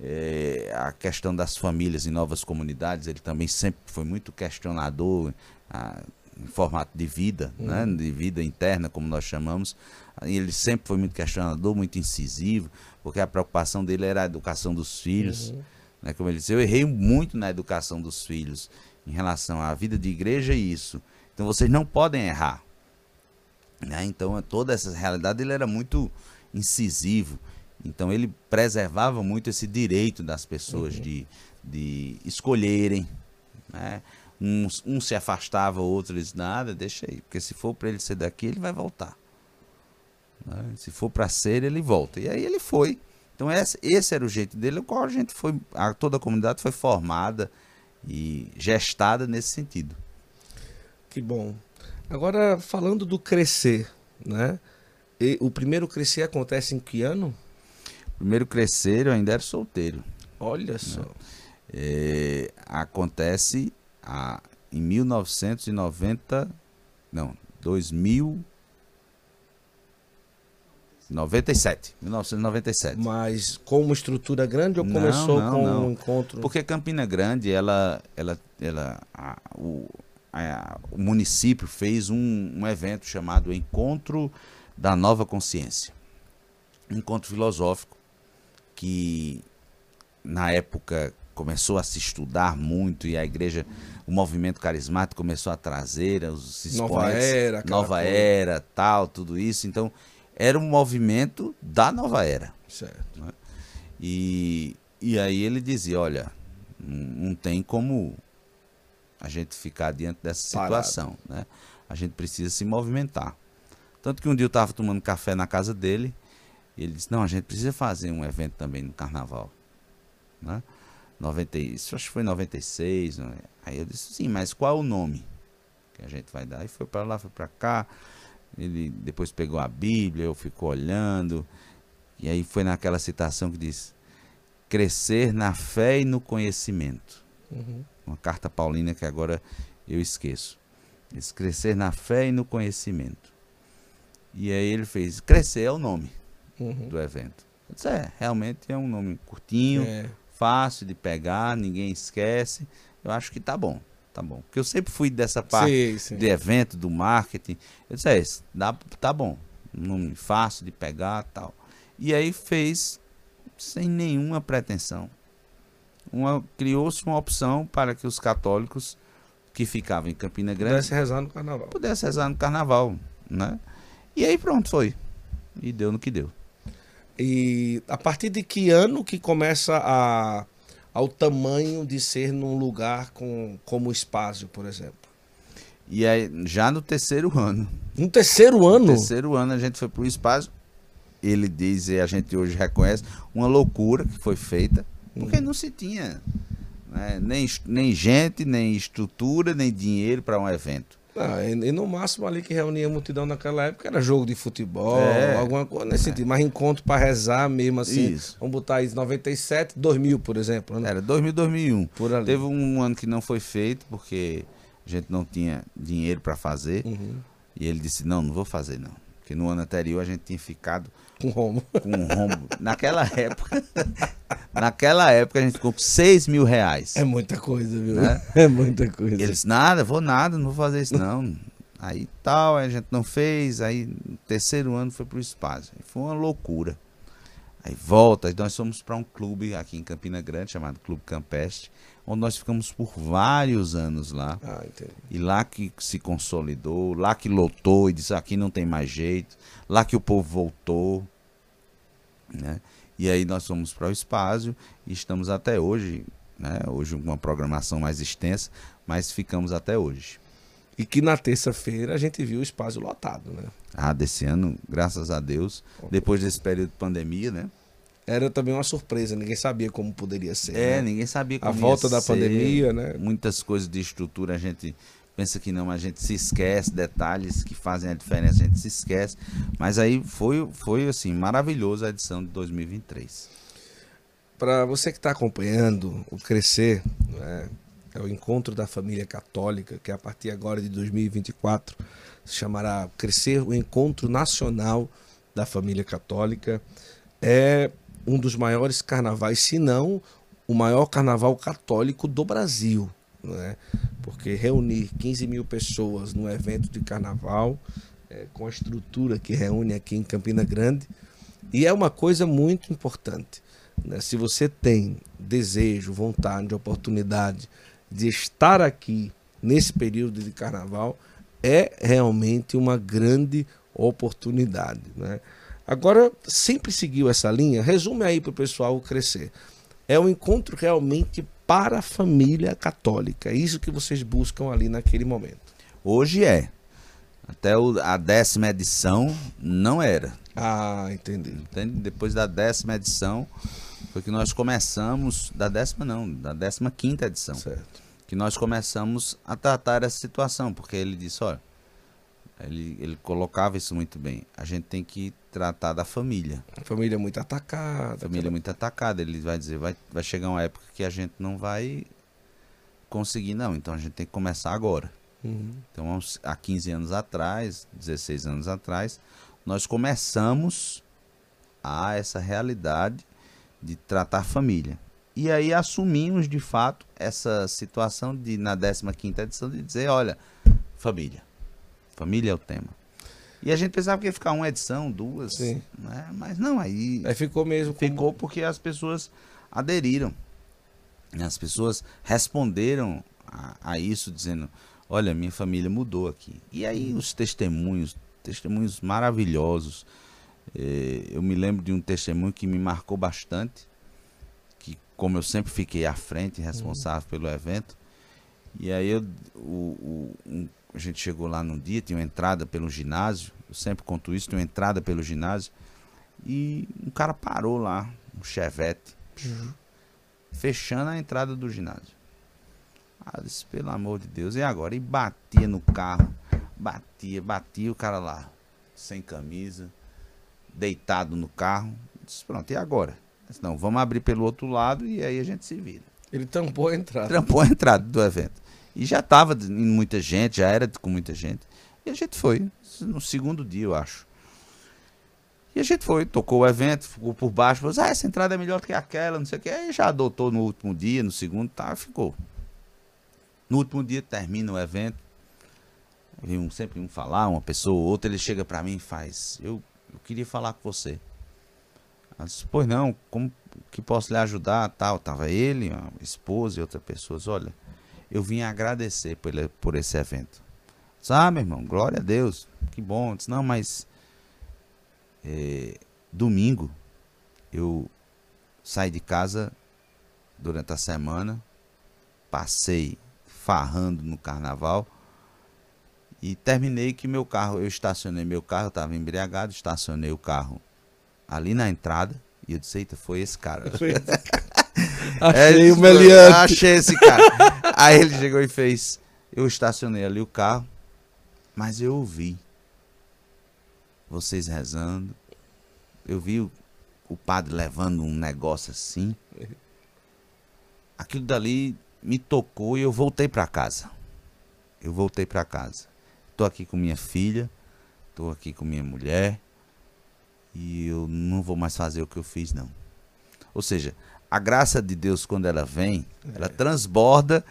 É, a questão das famílias em novas comunidades, ele também sempre foi muito questionador a, em formato de vida, uhum. né, de vida interna, como nós chamamos. Ele sempre foi muito questionador, muito incisivo, porque a preocupação dele era a educação dos filhos. Uhum. Né, como ele disse, eu errei muito na educação dos filhos em relação à vida de igreja e isso. Então vocês não podem errar. Né? Então toda essa realidade ele era muito incisivo. Então ele preservava muito esse direito das pessoas uhum. de, de escolherem. Né? Um, um se afastava, o outro disse, nada, deixa aí, porque se for para ele ser daqui, ele vai voltar. Né? Se for para ser, ele volta. E aí ele foi. Então esse, esse era o jeito dele, o qual a gente foi, a, toda a comunidade foi formada e gestada nesse sentido. Que bom. Agora falando do crescer, né? E o primeiro crescer acontece em que ano? Primeiro crescer, eu ainda era solteiro. Olha né? só. É, acontece a, em 1990, não, 2000 97, 1997. Mas com uma estrutura grande ou começou não, não, com não. um encontro? Porque Campina Grande, ela, ela, ela, a, o, a, o município fez um, um evento chamado Encontro da Nova Consciência, um encontro filosófico que na época começou a se estudar muito e a igreja, o movimento carismático começou a trazer os expoentes, nova era, nova era, tal, tudo isso. Então, era um movimento da nova era. Certo. Né? E, e aí ele dizia, olha, não, não tem como a gente ficar diante dessa situação, Parado. né? A gente precisa se movimentar. Tanto que um dia eu estava tomando café na casa dele e ele disse, não, a gente precisa fazer um evento também no carnaval. Né? 90, isso acho que foi 96. Né? Aí eu disse, sim, mas qual é o nome que a gente vai dar? E foi para lá, foi para cá. Ele depois pegou a Bíblia, eu fico olhando. E aí foi naquela citação que diz: crescer na fé e no conhecimento. Uhum. Uma carta paulina que agora eu esqueço. Diz, crescer na fé e no conhecimento. E aí ele fez: crescer é o nome uhum. do evento. Eu disse, é, realmente é um nome curtinho, é. fácil de pegar, ninguém esquece. Eu acho que tá bom, tá bom. Porque eu sempre fui dessa parte sim, sim. de evento, do marketing. Eu disse, é, dá, tá bom, um nome fácil de pegar tal. E aí fez sem nenhuma pretensão. Uma, criou-se uma opção para que os católicos que ficavam em Campina Grande pudesse rezar no carnaval. Pudesse rezar no carnaval, né? E aí pronto, foi. E deu no que deu. E a partir de que ano que começa a, ao tamanho de ser num lugar com, como o espaço, por exemplo? E aí, já no terceiro ano, No terceiro ano? No terceiro ano a gente foi pro espaço. Ele diz, e a gente hoje reconhece, uma loucura que foi feita, porque hum. não se tinha né, nem, nem gente, nem estrutura, nem dinheiro para um evento. Ah, e, e, no máximo ali que reunia a multidão naquela época era jogo de futebol, é. alguma coisa nesse é. sentido. Mas encontro para rezar mesmo assim. Isso. Vamos botar aí 97, 2000, por exemplo. Né? Era 2000, 2001. Por ali. Teve um ano que não foi feito porque a gente não tinha dinheiro para fazer. Uhum. E ele disse: Não, não vou fazer não. Porque no ano anterior a gente tinha ficado com rombo. Com rombo. Naquela época, naquela época a gente ficou com 6 mil reais. É muita coisa, viu? Né? É muita coisa. Eles, nada, vou nada, não vou fazer isso não. Aí tal, a gente não fez, aí no terceiro ano foi pro espaço. Foi uma loucura. Aí volta, nós fomos para um clube aqui em Campina Grande, chamado Clube Campestre, onde nós ficamos por vários anos lá. Ah, e lá que se consolidou, lá que lotou e disse aqui não tem mais jeito, lá que o povo voltou. Né? E aí nós fomos para o espaço e estamos até hoje, né? hoje uma programação mais extensa, mas ficamos até hoje. E que na terça-feira a gente viu o espaço lotado, né? Ah, desse ano, graças a Deus, depois desse período de pandemia, né? Era também uma surpresa, ninguém sabia como poderia ser. É, né? ninguém sabia como A volta da ser. pandemia, né? Muitas coisas de estrutura a gente pensa que não, a gente se esquece, detalhes que fazem a diferença, a gente se esquece. Mas aí foi, foi assim, maravilhoso a edição de 2023. Para você que está acompanhando o Crescer, né, é o encontro da família católica, que a partir agora de 2024 se chamará Crescer o Encontro Nacional da Família Católica. É um dos maiores carnavais, se não o maior carnaval católico do Brasil. Né? Porque reunir 15 mil pessoas num evento de carnaval, é, com a estrutura que reúne aqui em Campina Grande, e é uma coisa muito importante. Né? Se você tem desejo, vontade, oportunidade de estar aqui nesse período de carnaval é realmente uma grande oportunidade. Né? Agora, sempre seguiu essa linha? Resume aí para o pessoal crescer. É um encontro realmente para a família católica. É isso que vocês buscam ali naquele momento. Hoje é. Até o, a décima edição não era. Ah, entendi. Entende? Depois da décima edição, foi que nós começamos, da décima não, da décima quinta edição. Certo. Que nós começamos a tratar essa situação, porque ele disse, olha, ele, ele colocava isso muito bem. A gente tem que tratar da família. Família é muito atacada. Família é muito atacada. Ele vai dizer, vai, vai chegar uma época que a gente não vai conseguir, não. Então a gente tem que começar agora. Uhum. Então, há 15 anos atrás, 16 anos atrás, nós começamos a essa realidade de tratar família. E aí assumimos de fato essa situação de na 15ª edição de dizer, olha, família. Família é o tema. E a gente pensava que ia ficar uma edição, duas, Sim. Né? mas não, aí... Aí ficou mesmo. Ficou como... porque as pessoas aderiram. As pessoas responderam a, a isso dizendo, olha, minha família mudou aqui. E aí os testemunhos, testemunhos maravilhosos, é, eu me lembro de um testemunho que me marcou bastante, que como eu sempre fiquei à frente, responsável uhum. pelo evento, e aí eu, o, o, um, a gente chegou lá num dia, tinha uma entrada pelo ginásio, eu sempre conto isso, tinha uma entrada pelo ginásio, e um cara parou lá, um chevette, uhum. fechando a entrada do ginásio. Ah, disse, pelo amor de Deus, e agora? E batia no carro, batia, batia o cara lá, sem camisa, deitado no carro. Disse, pronto, e agora? Disse, não, vamos abrir pelo outro lado e aí a gente se vira. Ele tampou a entrada. Tampou a entrada do evento. E já estava indo muita gente, já era com muita gente. E a gente foi, no segundo dia, eu acho. E a gente foi, tocou o evento, ficou por baixo, falou, ah, essa entrada é melhor que aquela, não sei o que. Aí já adotou no último dia, no segundo, tá, ficou. No último dia termina o evento. Vem um, sempre um falar, uma pessoa, outra, ele chega para mim e faz, eu eu queria falar com você. Ela disse, pois não, como que posso lhe ajudar? Tal, tava ele, a esposa e outras pessoas. Olha, eu vim agradecer por, por esse evento. Disse, ah, meu irmão, glória a Deus, que bom. Disse, não, mas é, domingo eu saí de casa durante a semana, passei farrando no carnaval E terminei que meu carro, eu estacionei meu carro, eu estava embriagado, estacionei o carro ali na entrada. E eu disse, eita, foi esse cara. Foi esse cara. achei é, o meliante. Achei esse cara. Aí ele chegou e fez, eu estacionei ali o carro, mas eu ouvi vocês rezando. Eu vi o, o padre levando um negócio assim. Aquilo dali me tocou e eu voltei para casa. Eu voltei para casa. Estou aqui com minha filha, estou aqui com minha mulher e eu não vou mais fazer o que eu fiz não. Ou seja, a graça de Deus quando ela vem, é. ela transborda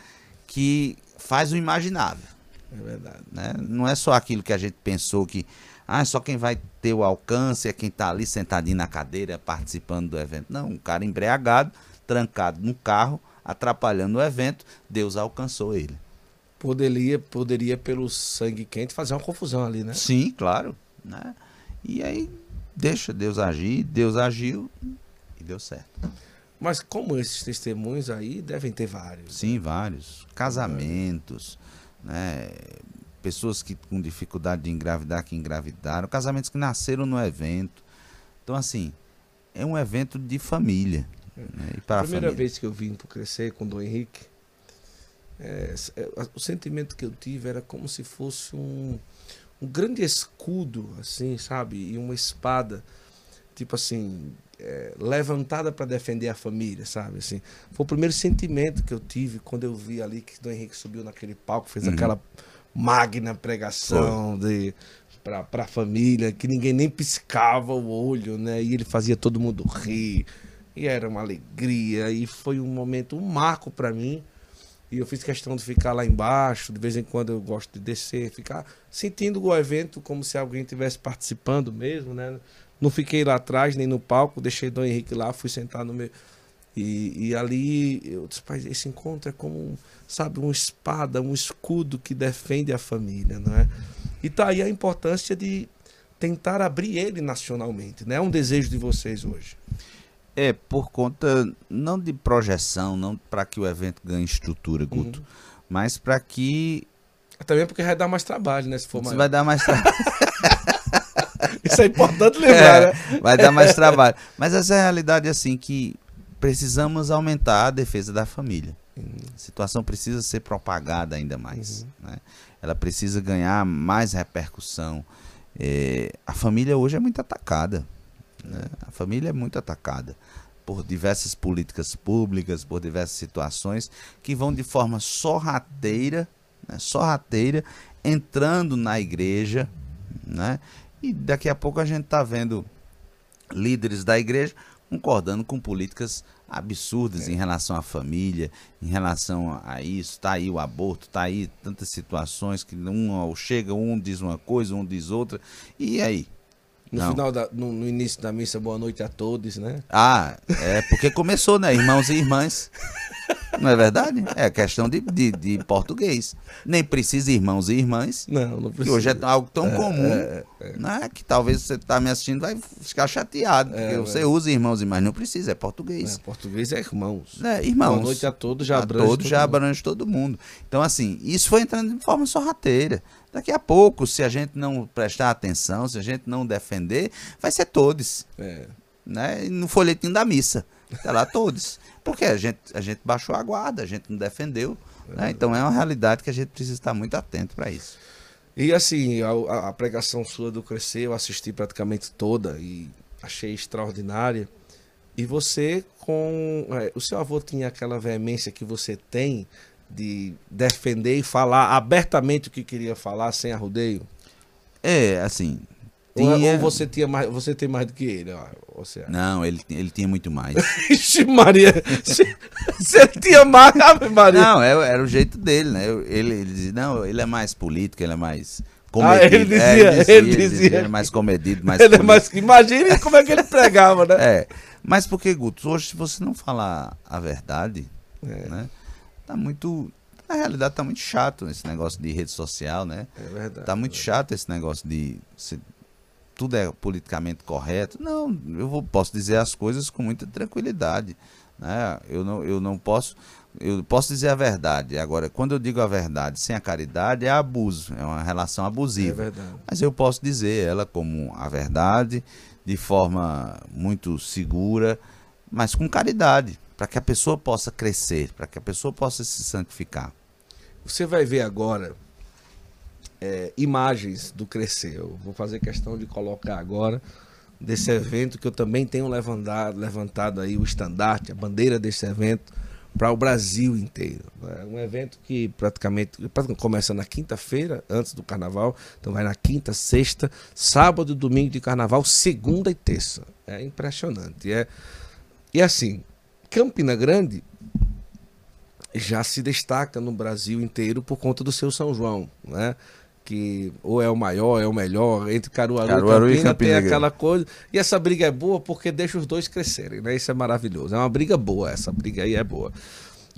que faz o imaginável. É verdade. Né? Não é só aquilo que a gente pensou que ah, só quem vai ter o alcance é quem está ali sentadinho na cadeira participando do evento. Não, um cara embriagado, trancado no carro, atrapalhando o evento, Deus alcançou ele. Poderia, poderia pelo sangue quente fazer uma confusão ali, né? Sim, claro. Né? E aí deixa Deus agir, Deus agiu e deu certo. Mas como esses testemunhos aí devem ter vários. Sim, vários. Casamentos, né? Pessoas que com dificuldade de engravidar que engravidaram, casamentos que nasceram no evento. Então, assim, é um evento de família. Né? E para a primeira família. vez que eu vim para crescer com o Dom Henrique, é, é, o sentimento que eu tive era como se fosse um, um grande escudo, assim, sabe? E uma espada, tipo assim, é, levantada para defender a família, sabe? Assim, foi o primeiro sentimento que eu tive quando eu vi ali que Dom Henrique subiu naquele palco, fez uhum. aquela magna pregação foi. de para a família, que ninguém nem piscava o olho, né? E ele fazia todo mundo rir. E era uma alegria e foi um momento, um marco para mim. E eu fiz questão de ficar lá embaixo, de vez em quando eu gosto de descer, ficar sentindo o evento como se alguém estivesse participando mesmo, né? Não fiquei lá atrás, nem no palco, deixei Dom Henrique lá, fui sentar no meu. E, e ali, eu disse, pai, esse encontro é como, sabe, uma espada, um escudo que defende a família, não é? E tá aí a importância de tentar abrir ele nacionalmente, né? É um desejo de vocês hoje. É, por conta, não de projeção, não para que o evento ganhe estrutura, Guto, uhum. mas para que. Também porque vai dar mais trabalho, né? Se for mais. vai dar mais trabalho. Isso é importante lembrar, é, né? Vai dar mais trabalho. Mas essa é a realidade, assim, que precisamos aumentar a defesa da família. Uhum. A situação precisa ser propagada ainda mais. Uhum. Né? Ela precisa ganhar mais repercussão. É, a família hoje é muito atacada. Né? A família é muito atacada por diversas políticas públicas, por diversas situações que vão de forma sorrateira, né? sorrateira, entrando na igreja, né? E daqui a pouco a gente está vendo líderes da igreja concordando com políticas absurdas é. em relação à família, em relação a isso. Tá aí o aborto, tá aí tantas situações que um chega, um diz uma coisa, um diz outra. E aí? No Não. final da, no, no, início da missa, boa noite a todos, né? Ah, é porque começou, né? Irmãos e irmãs. Não é verdade? É questão de, de, de, português. Nem precisa irmãos e irmãs. Não, não precisa. Que hoje é algo tão é, comum. É, é. Né? Que talvez você está me assistindo vai ficar chateado. É, porque você usa irmãos e irmãs. Não precisa, é português. É, português é irmãos. É, irmãos. Boa noite a todos, já abrange. A todos já mundo. abrange todo mundo. Então, assim, isso foi entrando de forma sorrateira. Daqui a pouco, se a gente não prestar atenção, se a gente não defender, vai ser todos. É. Né? No folhetinho da missa. Tá lá todos. Porque a gente, a gente baixou a guarda, a gente não defendeu. Né? Então é uma realidade que a gente precisa estar muito atento para isso. E assim, a, a, pregação sua do Crescer, eu assisti praticamente toda e achei extraordinária. E você, com. É, o seu avô tinha aquela veemência que você tem de defender e falar abertamente o que queria falar sem arrudeio? É, assim. Tinha... Ou, você, tinha mais, você tem mais do que ele? Você Não, ele, ele tinha muito mais. Ixi, Maria! Você tinha mais, Maria? Não, era, é, era o jeito dele, né? Ele, ele dizia, não, ele é mais político, ele é mais comedido. Ah, ele dizia, é, ele dizia, ele dizia, ele é mais comedido, mais ele é mais, Imagine como é que ele pregava, né? É, mas porque, Guto, hoje se você não falar a verdade, é. né? Tá muito. Na realidade, tá muito chato esse negócio de rede social, né? É verdade. Tá muito é chato esse negócio de. Tudo é politicamente correto. Não, eu vou, posso dizer as coisas com muita tranquilidade. Né? Eu, não, eu não posso. Eu posso dizer a verdade. Agora, quando eu digo a verdade sem a caridade, é abuso, é uma relação abusiva. É. Mas eu posso dizer ela como a verdade, de forma muito segura, mas com caridade, para que a pessoa possa crescer, para que a pessoa possa se santificar. Você vai ver agora é, imagens do Crescer. Eu vou fazer questão de colocar agora desse evento que eu também tenho levantado, levantado aí o estandarte, a bandeira desse evento para o Brasil inteiro. É um evento que praticamente, praticamente começa na quinta-feira, antes do carnaval, então vai na quinta, sexta, sábado e domingo de carnaval, segunda e terça. É impressionante. É, e assim, Campina Grande já se destaca no Brasil inteiro por conta do seu São João, né? Que ou é o maior, é o melhor, entre Caruaru, Caruaru e Campina, e Campina tem aquela coisa. E essa briga é boa porque deixa os dois crescerem, né? Isso é maravilhoso. É uma briga boa, essa briga aí é boa.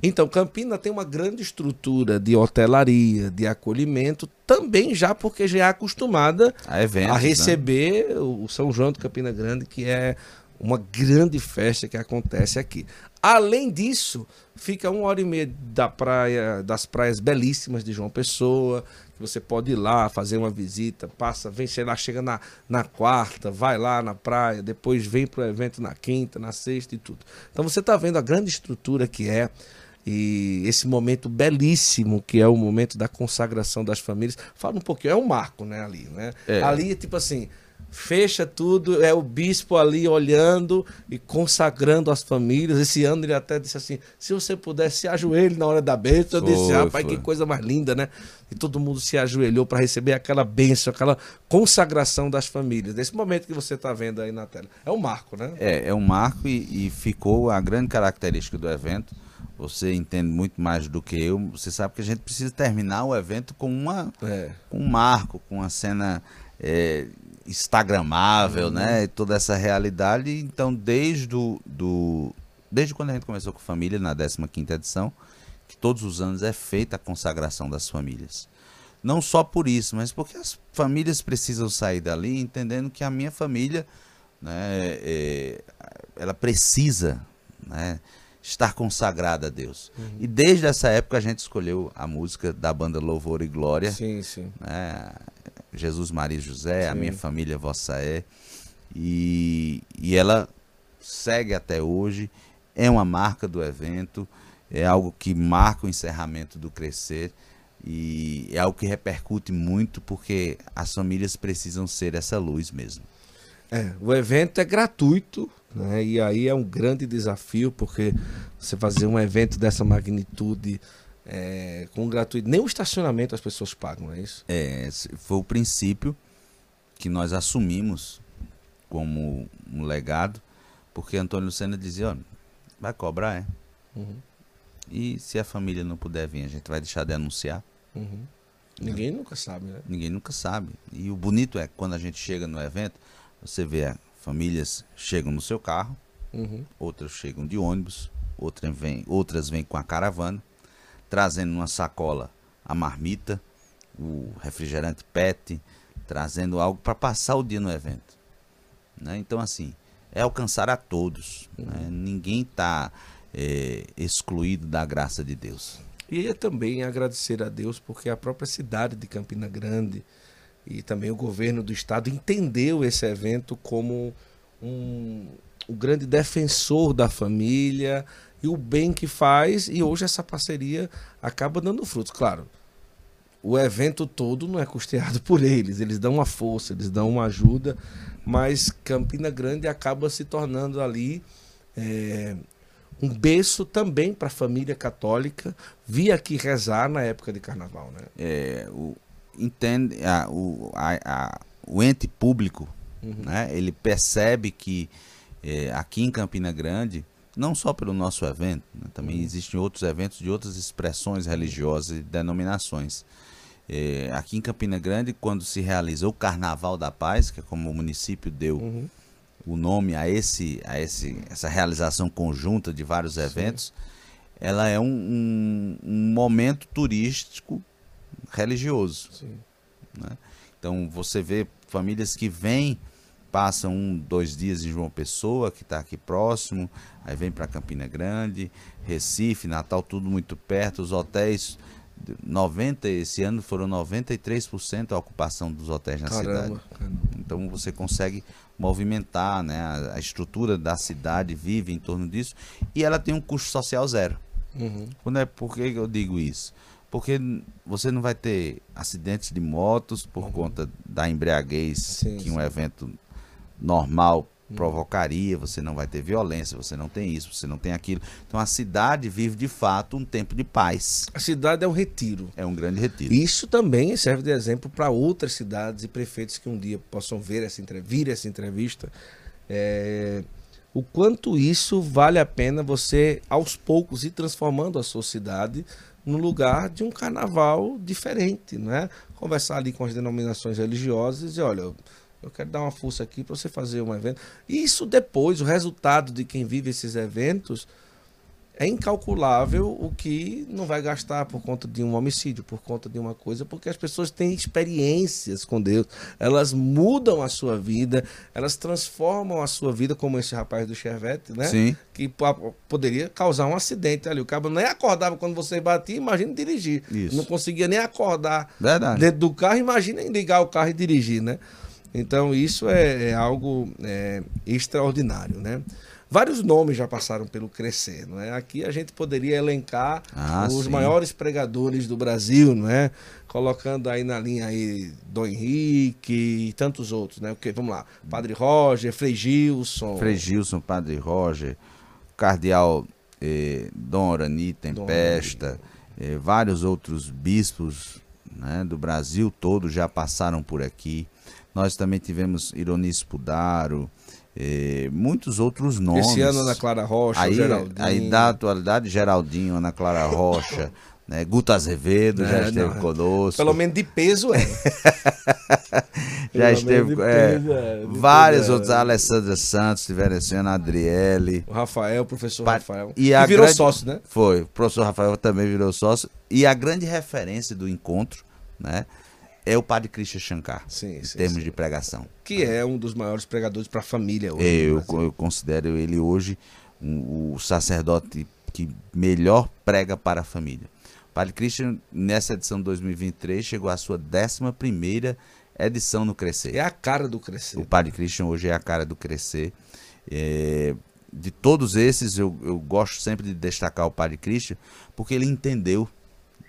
Então, Campina tem uma grande estrutura de hotelaria, de acolhimento, também já porque já é acostumada A eventos, a né? receber o São João do Campina Grande, que é uma grande festa que acontece aqui. Além disso, fica uma hora e meia da praia, das praias belíssimas de João Pessoa, que você pode ir lá fazer uma visita, passa, vem, sei lá, chega na, na quarta, vai lá na praia, depois vem para o evento na quinta, na sexta e tudo. Então você está vendo a grande estrutura que é e esse momento belíssimo que é o momento da consagração das famílias. Fala um pouquinho, é um marco, né, ali, né? É. Ali é tipo assim, fecha tudo, é o bispo ali olhando e consagrando as famílias. Esse ano ele até disse assim: se você pudesse se ajoelhe na hora da bênção. Eu Foi, disse, rapaz, foi. que coisa mais linda, né? E todo mundo se ajoelhou para receber aquela bênção, aquela consagração das famílias. Nesse momento que você está vendo aí na tela. É um marco, né? É, é um marco e, e ficou a grande característica do evento. Você entende muito mais do que eu. Você sabe que a gente precisa terminar o evento com uma É. com um marco, com uma cena é, instagramável, né? E toda essa realidade. Então, desde o, do desde quando a gente começou com família na 15ª edição, que todos os anos é feita a consagração das famílias. Não só por isso, mas porque as famílias precisam sair dali entendendo que a minha família, né, é, ela precisa, né, estar consagrada a Deus. E desde essa época a gente escolheu a música da banda Louvor e Glória, Sim, sim. né? Jesus, Maria e José, a Sim. minha família vossa é. E, e ela segue até hoje, é uma marca do evento, é algo que marca o encerramento do Crescer e é algo que repercute muito porque as famílias precisam ser essa luz mesmo. É, o evento é gratuito, né? E aí é um grande desafio, porque você fazer um evento dessa magnitude é, com gratuito, nem o estacionamento as pessoas pagam, não é isso? É, foi o princípio que nós assumimos como um legado, porque Antônio Lucena dizia, ó, vai cobrar, é? Uhum, E se a família não puder vir, a gente vai deixar de anunciar? uhum. Ninguém nunca sabe, né? Ninguém nunca sabe. E o bonito é que quando a gente chega no evento, você vê a famílias chegam no seu carro, Uhum. outras chegam de ônibus, outras vêm, outras vêm com a caravana, trazendo numa sacola a marmita, o refrigerante PET, trazendo algo para passar o dia no evento. né? Então, assim, é alcançar a todos. né? Ninguém está excluído da graça de Deus. E é também agradecer a Deus, porque a própria cidade de Campina Grande e também o governo do estado entendeu esse evento como um, um grande defensor da família e o bem que faz, e hoje essa parceria acaba dando frutos. Claro, o evento todo não é custeado por eles, eles dão uma força, eles dão uma ajuda, mas Campina Grande acaba se tornando ali é, um berço também para a família católica vir aqui rezar na época de carnaval, né? É, o, entende, a, o, a, a, o ente público, né, ele percebe que é, aqui em Campina Grande, não só pelo nosso evento, né, também existem outros eventos de outras expressões religiosas e denominações. É, aqui em Campina Grande, quando se realiza o Carnaval da Paz, que é como o município deu Uhum. o nome a esse a esse essa realização conjunta de vários eventos ela é um, um, um momento turístico religioso Sim. né? então você vê famílias que vêm passa um, dois dias em João Pessoa, que está aqui próximo, aí vem para Campina Grande, Recife, Natal, tudo muito perto, os hotéis 90 esse ano foram 93% a ocupação dos hotéis na Caramba, cidade. Então você consegue movimentar, né? A, a estrutura da cidade vive em torno disso e ela tem um custo social zero. Uhum. Quando é por que eu digo isso? Porque você não vai ter acidentes de motos por conta da embriaguez Sim, que um sim. evento normal provocaria, você não vai ter violência, você não tem isso, você não tem aquilo. Então a cidade vive de fato um tempo de paz. A cidade é um retiro. É um grande retiro. Isso também serve de exemplo para outras cidades e prefeitos que um dia possam ver essa entrevista, vir essa entrevista. É, o quanto isso vale a pena você, aos poucos, ir transformando a sua cidade no lugar de um carnaval diferente, não é? Conversar ali com as denominações religiosas e olha, eu- quero dar uma força aqui para você fazer um evento. E isso depois, o resultado de quem vive esses eventos, é incalculável o que não vai gastar por conta de um homicídio, por conta de uma coisa, porque as pessoas têm experiências com Deus, elas mudam a sua vida, elas transformam a sua vida, como esse rapaz do Chevette, né? Sim. Que po- poderia causar um acidente ali. O cabo nem acordava quando você batia, imagina dirigir. Isso. Não conseguia nem acordar Verdade. dentro do carro, imagina ligar o carro e dirigir, né? Então isso é, é algo é, extraordinário, né? Vários nomes já passaram pelo Crescer, não é? Aqui a gente poderia elencar Ah, os sim. maiores pregadores do Brasil, não é? Colocando aí na linha aí Dom Henrique e tantos outros, né? Porque, vamos lá, Padre Roger, Frei Gilson, Frei Gilson, Padre Roger, Cardeal eh, Dom Orani Tempesta, eh, vários outros bispos né, do Brasil todo já passaram por aqui. Nós também tivemos Ironi Spudaro, eh, muitos outros nomes. esse ano Ana Clara Rocha, aí, Geraldinho. aí da atualidade, Geraldinho, Ana Clara Rocha, né, Guto Azevedo já É, esteve não, conosco. Pelo menos de peso é. já esteve. é, é, vários é. outros, a Alessandra Santos, tiveram esse ano, a Adriele. O Rafael, o professor Pa- Rafael. e a virou grande- sócio, né? Foi. O professor Rafael também virou sócio. E a grande referência do encontro, né? É o padre Christian Shankar, Sim, em sim. termos sim. de pregação. Que é um dos maiores pregadores para a família hoje. Eu, no Brasil. eu considero ele hoje um- o sacerdote que melhor prega para a família. O padre Christian, nessa edição de 2023, chegou à sua 11 edição no Crescer. É a cara do crescer. O Padre Christian hoje é a cara do crescer. É, de todos esses, eu, eu gosto sempre de destacar o Padre Christian, porque ele entendeu,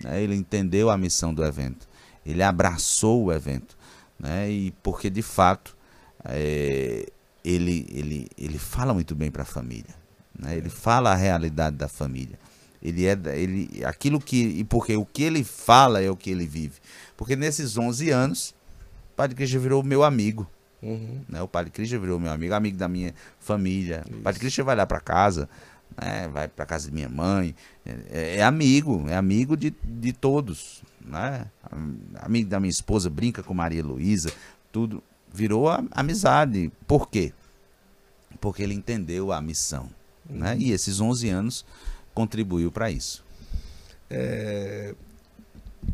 né? ele entendeu a missão do evento, ele abraçou o evento, né? e porque de fato é, ele, ele, ele fala muito bem para a família, né? ele fala a realidade da família. Ele é ele aquilo que e porque o que ele fala é o que ele vive. Porque nesses 11 anos, o Padre Christian virou meu amigo. Uhum. Né? O Padre Christian virou meu amigo, amigo da minha família. O Padre Christian vai lá para casa, né? vai para casa de minha mãe. É, é amigo, é amigo de, de todos. Né? Am- Amigo da minha esposa, brinca com Maria Luísa, tudo. Virou amizade. Por quê? Porque ele entendeu a missão. Né? E esses 11 anos contribuiu para isso. É,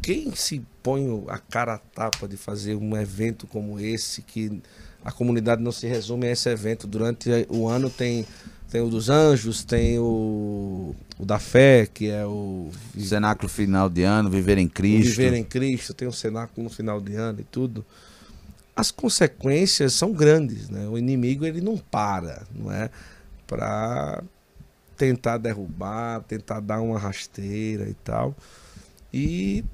Quem se põe a cara a tapa de fazer um evento como esse, que a comunidade não se resume a esse evento. Durante o ano tem, tem o dos anjos, tem o, o da fé, que é o Cenáculo final de ano, viver em Cristo. Viver em Cristo, tem o cenáculo no final de ano e tudo. As consequências são grandes, né? O inimigo ele não para, não é? Para tentar derrubar, tentar dar uma rasteira e tal. E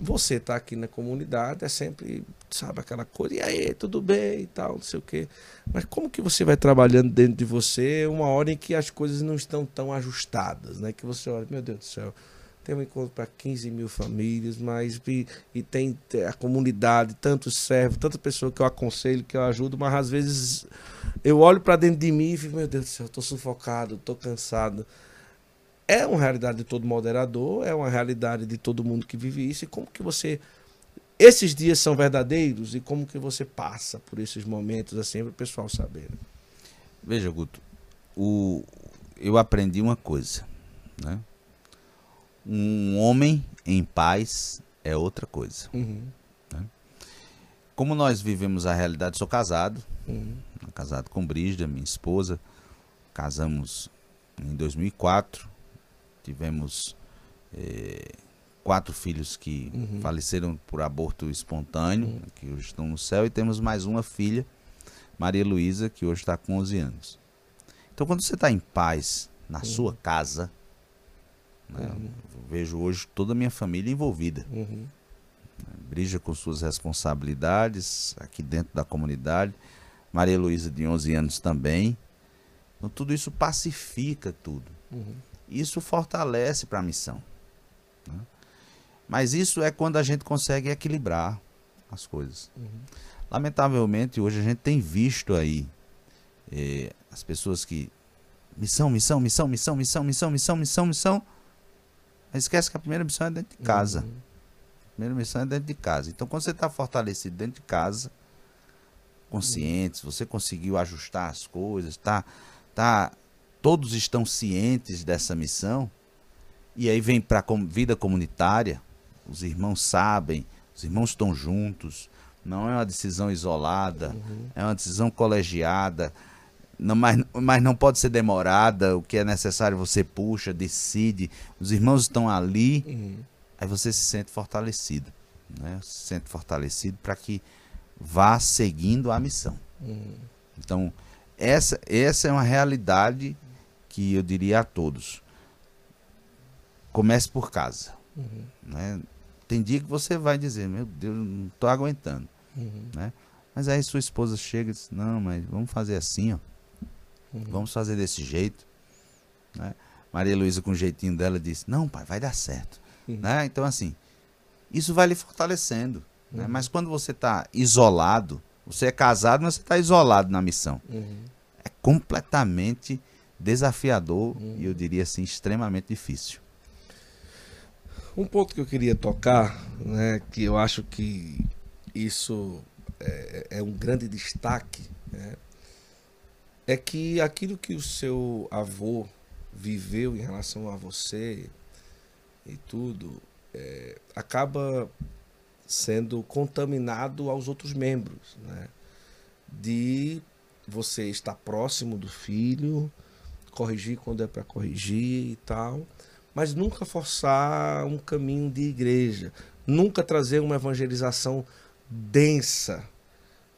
você tá aqui na comunidade é sempre, sabe, aquela coisa, e aí, tudo bem e tal, não sei o quê. Mas como que você vai trabalhando dentro de você uma hora em que as coisas não estão tão ajustadas, né? Que você olha, meu Deus do céu, tem um encontro para 15 mil famílias, mas e, e tem a comunidade, tantos servos, tanta pessoa que eu aconselho, que eu ajudo, mas às vezes eu olho para dentro de mim e fico, meu Deus do céu, tô sufocado, tô cansado. É uma realidade de todo moderador, é uma realidade de todo mundo que vive isso. E como que você. Esses dias são verdadeiros e como que você passa por esses momentos assim para o pessoal saber. né? Veja, Guto, o, eu aprendi uma coisa, né? Um homem em paz é outra coisa. Uhum. como nós vivemos a realidade, sou casado, Uhum. casado com Brígida, minha esposa. Casamos em 2004. Tivemos eh, quatro filhos que Uhum. faleceram por aborto espontâneo, que hoje estão no céu, e temos mais uma filha, Maria Luísa, que hoje está com 11 anos. Então, quando você está em paz na sua casa, né, eu vejo hoje toda a minha família envolvida. Uhum. Brija com suas responsabilidades aqui dentro da comunidade. Maria Luísa, de 11 anos, também. Então, tudo isso pacifica tudo. Uhum. Isso fortalece para a missão. né? Mas isso é quando a gente consegue equilibrar as coisas. Lamentavelmente, hoje a gente tem visto aí eh, as pessoas que. Missão, missão, missão, missão, missão, missão, missão, missão, missão. Mas esquece que a primeira missão é dentro de casa. A primeira missão é dentro de casa. Então, quando você está fortalecido dentro de casa, conscientes, você conseguiu ajustar as coisas, tá, tá, todos estão cientes dessa missão, e aí vem para a vida comunitária, os irmãos sabem, os irmãos estão juntos, não é uma decisão isolada, é uma decisão colegiada, não, mas, mas não pode ser demorada, o que é necessário você puxa, decide, os irmãos estão ali, Uhum. aí você se sente fortalecido, né? Se sente fortalecido para que vá seguindo a missão. Uhum. Então, essa, essa é uma realidade que eu diria a todos. Comece por casa. Uhum. Né? Tem dia que você vai dizer, meu Deus, não estou aguentando. Uhum. Né? Mas aí sua esposa chega e diz, não, mas vamos fazer assim, ó. Uhum. Vamos fazer desse jeito. Né? Maria Luísa, com o jeitinho dela, disse, não, pai, vai dar certo. Uhum. Né? Então, assim, isso vai lhe fortalecendo. né? Uhum. Mas quando você está isolado, você é casado, mas você está isolado na missão. Uhum. É completamente desafiador Uhum. e eu diria assim, extremamente difícil. Um ponto que eu queria tocar, né, que eu acho que isso é, é um grande destaque, né, é que aquilo que o seu avô viveu em relação a você e tudo, é, acaba sendo contaminado aos outros membros, né? De você estar próximo do filho, corrigir quando é para corrigir e tal, mas nunca forçar um caminho de igreja, nunca trazer uma evangelização densa,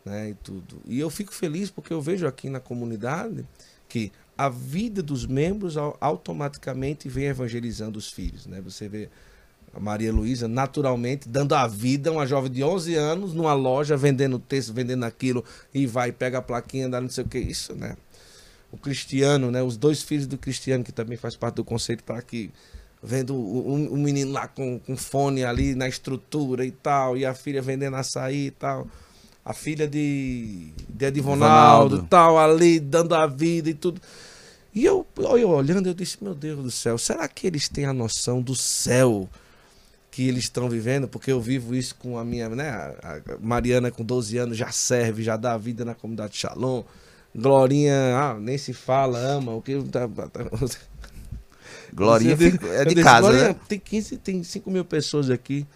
né, e tudo. E eu fico feliz porque eu vejo aqui na comunidade que a vida dos membros au- automaticamente vem evangelizando os filhos, né? Você vê a Maria Luísa naturalmente dando a vida a uma jovem de 11 anos numa loja vendendo texto, vendendo aquilo e vai pega a plaquinha, dá não sei o que isso, né? O Cristiano, né? Os dois filhos do Cristiano que também faz parte do conceito para aqui vendo o, menino lá com, com fone ali na estrutura e tal e a filha vendendo açaí e tal. A filha de, de Edivonaldo e tal ali dando a vida e tudo. E eu, eu olhando, eu disse, meu Deus do céu, será que eles têm a noção do céu que eles estão vivendo? Porque eu vivo isso com a minha, né? A a Mariana com 12 anos já serve, já dá a vida na comunidade Shalom. Glorinha, ah, nem se fala, ama, o que tá- tá- Glorinha disse- fica- é de disse, casa, Glorinha, né? Tem 15, tem 5 mil pessoas aqui.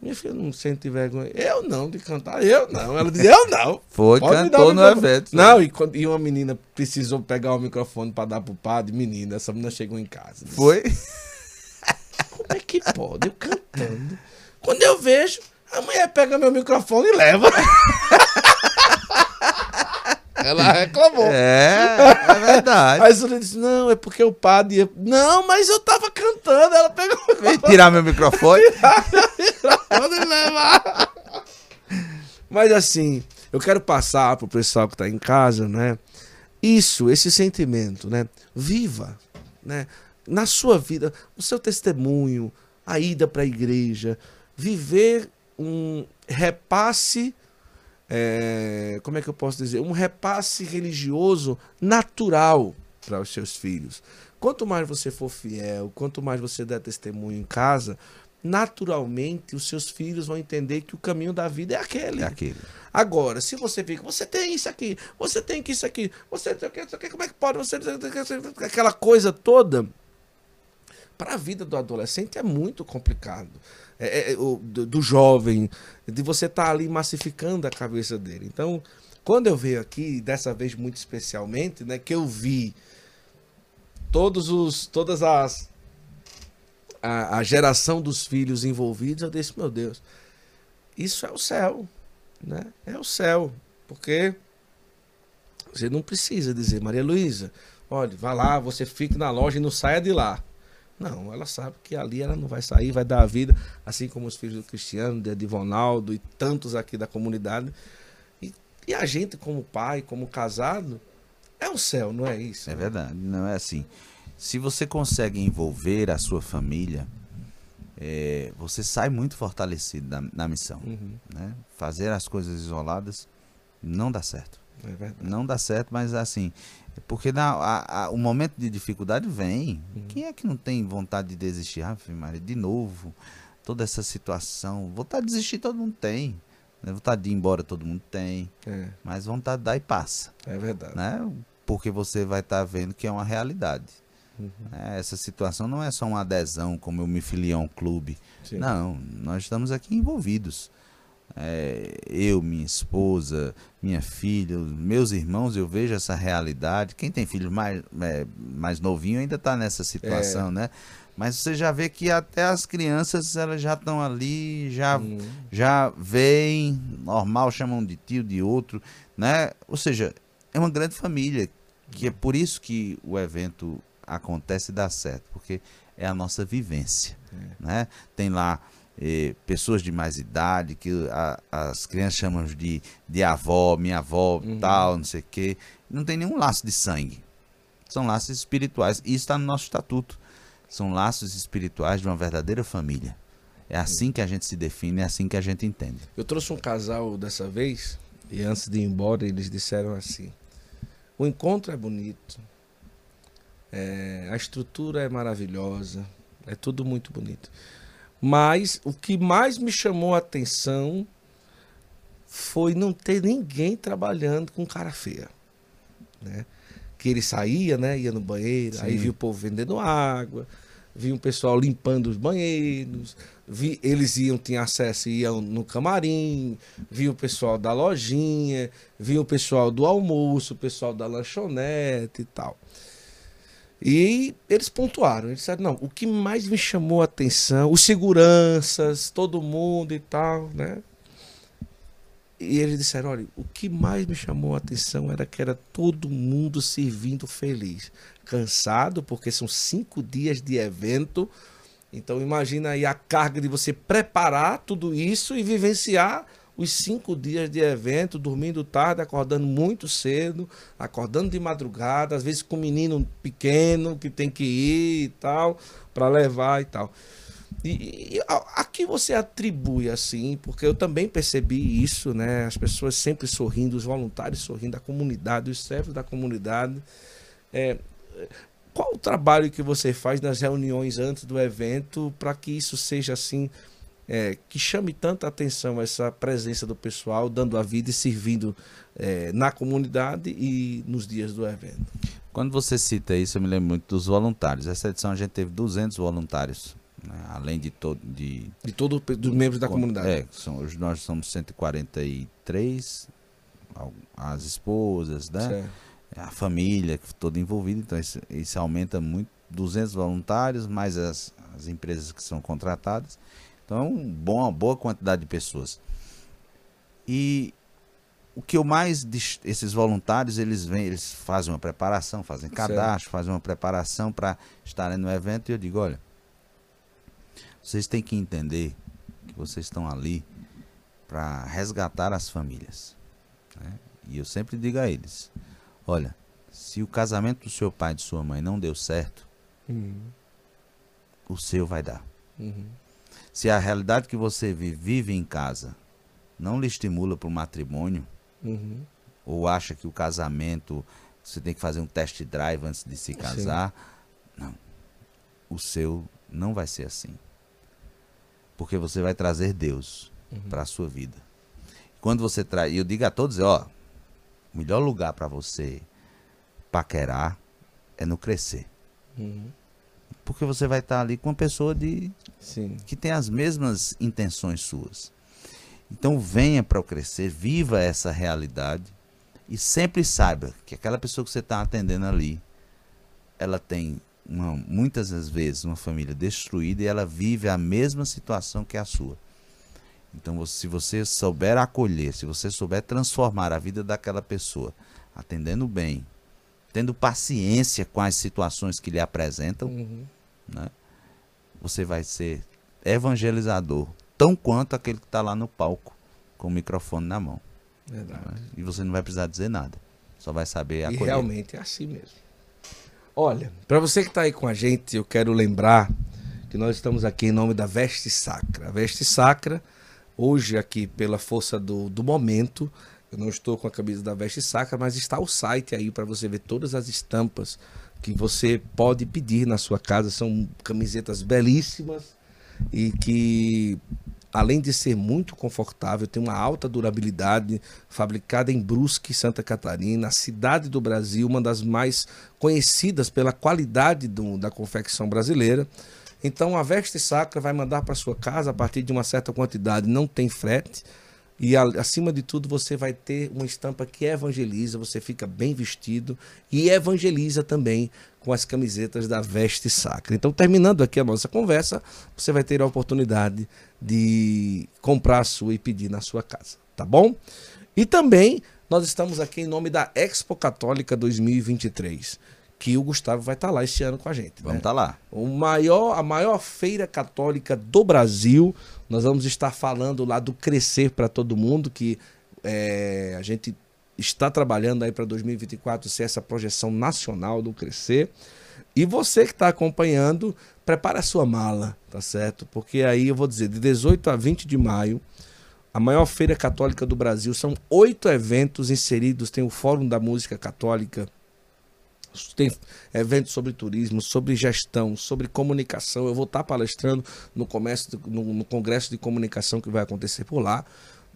Minha filha não sente vergonha. Eu não, de cantar. Eu não. Ela disse, eu não. Foi, Pode cantou no evento. Não, e, quando- e uma menina precisou pegar o microfone pra dar pro padre. Menina, essa menina chegou em casa. Disse, Foi? Como é que pode? Eu cantando. Quando eu vejo, a mulher pega meu microfone e leva. Ela reclamou. É, é verdade. Aí a disse, não, é porque o padre ia... Não, mas eu tava cantando. Ela pegou o Vem microfone tirar meu microfone. e levar. Mas assim, eu quero passar pro pessoal que tá em casa, né? Isso, esse sentimento, né? Viva, né? Na sua vida, o seu testemunho, a ida para a igreja, viver um repasse, é, como é que eu posso dizer? Um repasse religioso natural para os seus filhos. Quanto mais você for fiel, quanto mais você der testemunho em casa, naturalmente os seus filhos vão entender que o caminho da vida é aquele. É aquele. Agora, se você fica, você tem isso aqui, você tem que isso aqui, você tem que isso aqui, como é que pode você aquela coisa toda? Para a vida do adolescente é muito complicado. É, é, o, do, do, jovem, de você estar tá ali massificando a cabeça dele. Então, quando eu veio aqui, dessa vez muito especialmente, né, que eu vi todos os, todas as a, a geração dos filhos envolvidos, eu disse, meu Deus, isso é o céu, né? É o céu, porque você não precisa dizer, Maria Luísa, olha, vá lá, você fique na loja e não saia de lá. Não, ela sabe que ali ela não vai sair, vai dar a vida, assim como os filhos do Cristiano, de Divonaldo e tantos aqui da comunidade. E, e, a gente, como pai, como casado, é o céu, não é isso? É verdade, não é assim. Se você consegue envolver a sua família, é, você sai muito fortalecido da, na missão. Uhum. Né? Fazer as coisas isoladas não dá certo. É não dá certo, mas assim, porque na, a, a, o momento de dificuldade vem. Uhum. Quem é que não tem vontade de desistir? Ah, Maria, de novo, toda essa situação. Vontade de desistir todo mundo tem. Né? Vontade de ir embora todo mundo tem. É. Mas vontade de dar e passa. É verdade. Né? Porque você vai estar tá vendo que é uma realidade. Uhum. É, essa situação não é só uma adesão, como eu me filiei a um clube. Sim. Não, nós estamos aqui envolvidos. É, eu, minha esposa, minha filha, meus irmãos, eu vejo essa realidade. Quem tem filho mais, é, mais novinho ainda está nessa situação, é. né? Mas você já vê que até as crianças elas já estão ali, já, já veem, normal, chamam de tio, de outro, né? Ou seja, é uma grande família, que é por isso que o evento acontece e dá certo, porque é a nossa vivência, é. né? Tem lá eh, pessoas de mais idade, que a, as crianças chamam de, de avó, minha avó, uhum. tal, não sei o quê. Não tem nenhum laço de sangue. São laços espirituais. E isso está no nosso estatuto. São laços espirituais de uma verdadeira família. É assim que a gente se define, é assim que a gente entende. Eu trouxe um casal dessa vez, e antes de ir embora, eles disseram assim: o encontro é bonito, é, a estrutura é maravilhosa, é tudo muito bonito. Mas o que mais me chamou a atenção foi não ter ninguém trabalhando com cara feia. Né? Que ele saía, né? Ia no banheiro, Sim. aí viu o povo vendendo água, viu o pessoal limpando os banheiros, vi, eles iam, tinham acesso, iam no camarim, viu o pessoal da lojinha, viu o pessoal do almoço, o pessoal da lanchonete e tal. E eles pontuaram, eles disseram, não, o que mais me chamou a atenção, os seguranças, todo mundo e tal, né? E eles disseram, olha, o que mais me chamou a atenção era que era todo mundo servindo feliz. Cansado, porque são cinco dias de evento. Então imagina aí a carga de você preparar tudo isso e vivenciar os cinco dias de evento, dormindo tarde, acordando muito cedo, acordando de madrugada, às vezes com um menino pequeno que tem que ir e tal, para levar e tal. E, e a, a que você atribui assim? Porque eu também percebi isso, né? As pessoas sempre sorrindo, os voluntários sorrindo, a comunidade, os servos da comunidade. É, qual o trabalho que você faz nas reuniões antes do evento para que isso seja assim é, que chame tanta atenção essa presença do pessoal, dando a vida e servindo é, na comunidade e nos dias do evento. Quando você cita isso, eu me lembro muito dos voluntários. Essa edição a gente teve 200 voluntários, né? além de todo de, de todos os membros da comunidade. É, são, hoje nós somos 143, as esposas, né? Certo. A família toda envolvida, então isso, isso aumenta muito. 200 voluntários, mais as, as empresas que são contratadas. Então, bom, uma boa quantidade de pessoas. E o que eu mais esses voluntários eles vêm, eles fazem uma preparação, fazem cadastro, certo. fazem uma preparação para estarem no evento e eu digo, olha, vocês têm que entender que vocês estão ali para resgatar as famílias. Né? E eu sempre digo a eles, olha, se o casamento do seu pai e de sua mãe não deu certo, uhum. o seu vai dar. Uhum. Se a realidade que você vive, vive em casa não lhe estimula para o matrimônio, uhum. ou acha que o casamento você tem que fazer um test drive antes de se casar, Sim. não. O seu não vai ser assim. Porque você vai trazer Deus uhum. para a sua vida. Quando você traz, eu digo a todos, ó, o melhor lugar para você paquerar é no crescer. Uhum. Porque você vai estar ali com uma pessoa de Sim. que tem as mesmas intenções suas. Então venha para o crescer, viva essa realidade e sempre saiba que aquela pessoa que você está atendendo ali, ela tem uma, muitas das vezes uma família destruída e ela vive a mesma situação que a sua. Então, se você souber acolher, se você souber transformar a vida daquela pessoa, atendendo bem, tendo paciência com as situações que lhe apresentam, Uhum. né? Você vai ser evangelizador, tão quanto aquele que está lá no palco com o microfone na mão. Verdade. né? E você não vai precisar dizer nada. Só vai saber E acolher. realmente é assim mesmo. Olha, para você que está aí com a gente, eu quero lembrar que nós estamos aqui em nome da Veste Sacra. A Veste Sacra, hoje aqui pela força do, do momento, eu não estou com a camisa da Veste Sacra, mas está o site aí para você ver todas as estampas que você pode pedir na sua casa. São camisetas belíssimas e que além de ser muito confortável, tem uma alta durabilidade, fabricada em Brusque, Santa Catarina, cidade do Brasil, uma das mais conhecidas pela qualidade do- da confecção brasileira. Então a Veste Sacra vai mandar para sua casa a partir de uma certa quantidade, não tem frete. E acima de tudo, você vai ter uma estampa que evangeliza, você fica bem vestido e evangeliza também com as camisetas da Veste Sacra. Então, terminando aqui a nossa conversa, você vai ter a oportunidade de comprar a sua e pedir na sua casa, tá bom? E também nós estamos aqui em nome da Expo Católica 2023, que o Gustavo vai estar lá esse ano com a gente. Vamos né? estar lá. o maior, a maior feira católica do Brasil. Nós vamos estar falando lá do Crescer para Todo Mundo, que é, a gente está trabalhando aí para 2024 ser essa projeção nacional do Crescer. E você que está acompanhando, prepara a sua mala, tá certo? Porque aí eu vou dizer, de 18 a 20 de maio, a maior feira católica do Brasil, são oito eventos inseridos, tem o Fórum da Música Católica, tem eventos sobre turismo, sobre gestão, sobre comunicação. Eu vou estar palestrando no, comércio, no, no congresso de comunicação que vai acontecer por lá.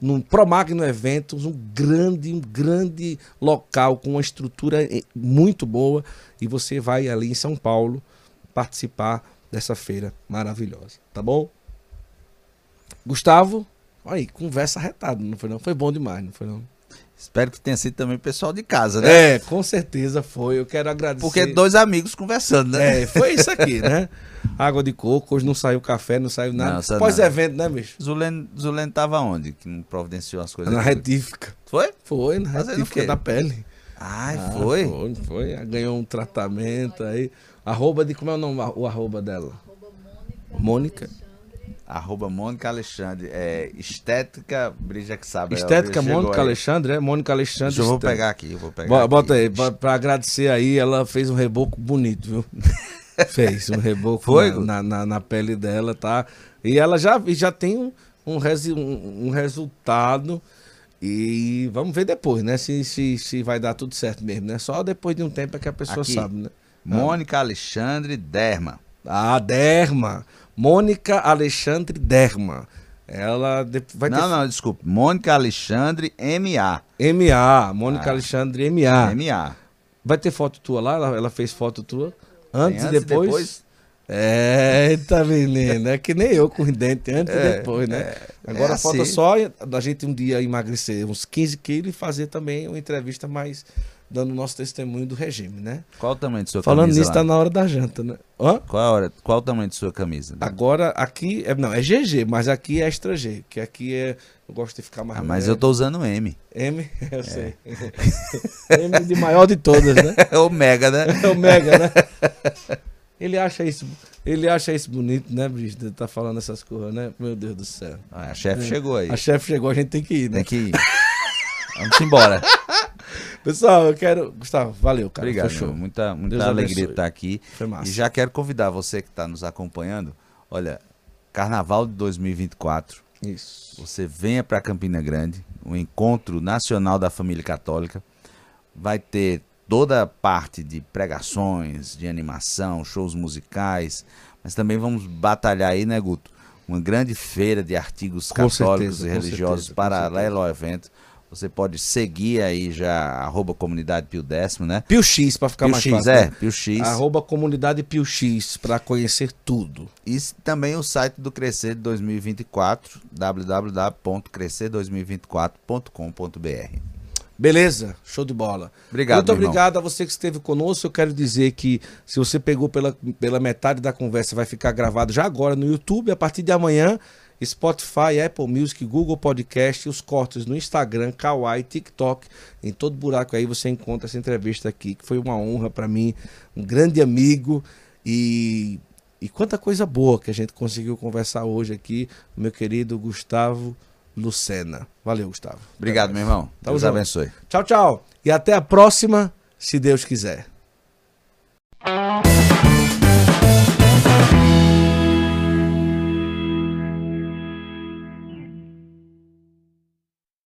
Num Promagno Eventos, um grande, um grande local com uma estrutura eh, muito boa. E você vai ali em São Paulo participar dessa feira maravilhosa. Tá bom? Gustavo, olha aí, conversa retada, não foi não? Foi bom demais, não foi não? Espero que tenha sido também o pessoal de casa, né? É, com certeza foi. Eu quero agradecer. Porque dois amigos conversando, né? É, foi isso aqui, né? Água de coco, hoje não saiu café, não saiu nada. Não, saiu Pós-evento, né, bicho? Zulen, Zulen tava onde? Que não providenciou as coisas? Na retífica. Foi? Foi, na Fazendo retífica da pele. Ai, Ah, foi? Foi, foi. Ganhou um tratamento aí. Arroba de. Como é o nome, o arroba dela? Mônica. Arroba Mônica Alexandre. É, estética Brija que sabe. Estética Mônica. Alexandre, é? Mônica Alexandre. Deixa eu vou pegar aqui, eu vou pegar. Bo- aqui. Bota aí, pra, pra agradecer aí, ela fez um reboco bonito, viu? fez um reboco Foi, na, na, na- pele dela, tá? E ela já, já tem um, um, resi- um- um resultado. E vamos ver depois, né? Se, se, se vai dar tudo certo mesmo, né? Só depois de um tempo é que a pessoa Aqui. sabe, né? Mônica Alexandre Derma. Ah, Derma. Mônica Alexandre Derma. Ela vai não, ter não, desculpe. Mônica Alexandre MA. MA. Mônica Ah. Alexandre MA. MA. Vai ter foto tua lá? Ela, ela fez foto tua? Antes, Tem e depois? Eita, menino. É que nem eu com os dentes, antes e É, depois, né? é, Agora é falta assim. só da gente um dia emagrecer uns 15 quilos e fazer também uma entrevista mais dando nosso testemunho do regime, né? Qual o tamanho de sua Falando camisa? nisso, lá? tá na hora da janta, né? Hã? Qual, a hora, qual o tamanho de sua camisa? Agora, aqui, é, não, é GG, mas aqui é extra G, que aqui é, eu gosto de ficar mais Ah, mas leve. eu tô usando M. M, eu sei. M de maior de todas, né? É o Mega, né? É o Mega, né? Ele acha isso, ele acha isso bonito, né? Ele tá falando essas coisas, né? Meu Deus do céu. Ah, a chefe chegou aí. A chefe chegou, a gente tem que ir, né? Tem que ir. Vamos embora. Pessoal, eu quero. Gustavo, valeu, cara. Obrigado. Meu. Muita, muita Deus alegria estar aqui. Foi massa. E já quero convidar você que está nos acompanhando. Olha, Carnaval de 2024. Isso. Você venha para Campina Grande, o encontro nacional da família católica. Vai ter toda a parte de pregações, de animação, shows musicais, mas também vamos batalhar aí, né, Guto? Uma grande feira de artigos Com católicos certeza, e religiosos certeza, paralelo ao evento. Você pode seguir aí já, arroba comunidade Pio Décimo, né? Pio X, pra ficar Pio mais X, fácil. é, né? Pio X. Arroba comunidade Pio X, pra conhecer tudo. E também o site do Crescer de 2024, www.crescer2024.com.br. Beleza, show de bola. Obrigado, Muito meu irmão. obrigado a você que esteve conosco. Eu quero dizer que se você pegou pela, pela metade da conversa, vai ficar gravado já agora no YouTube. A partir de amanhã, Spotify, Apple Music, Google Podcast, os cortes no Instagram, Kawaii, TikTok. Em todo buraco aí você encontra essa entrevista aqui, que foi uma honra para mim, um grande amigo e. E quanta coisa boa que a gente conseguiu conversar hoje aqui, meu querido Gustavo Lucena. Valeu, Gustavo. Obrigado, meu irmão. Tamo Deus junto. abençoe. Tchau, tchau. E até a próxima, se Deus quiser.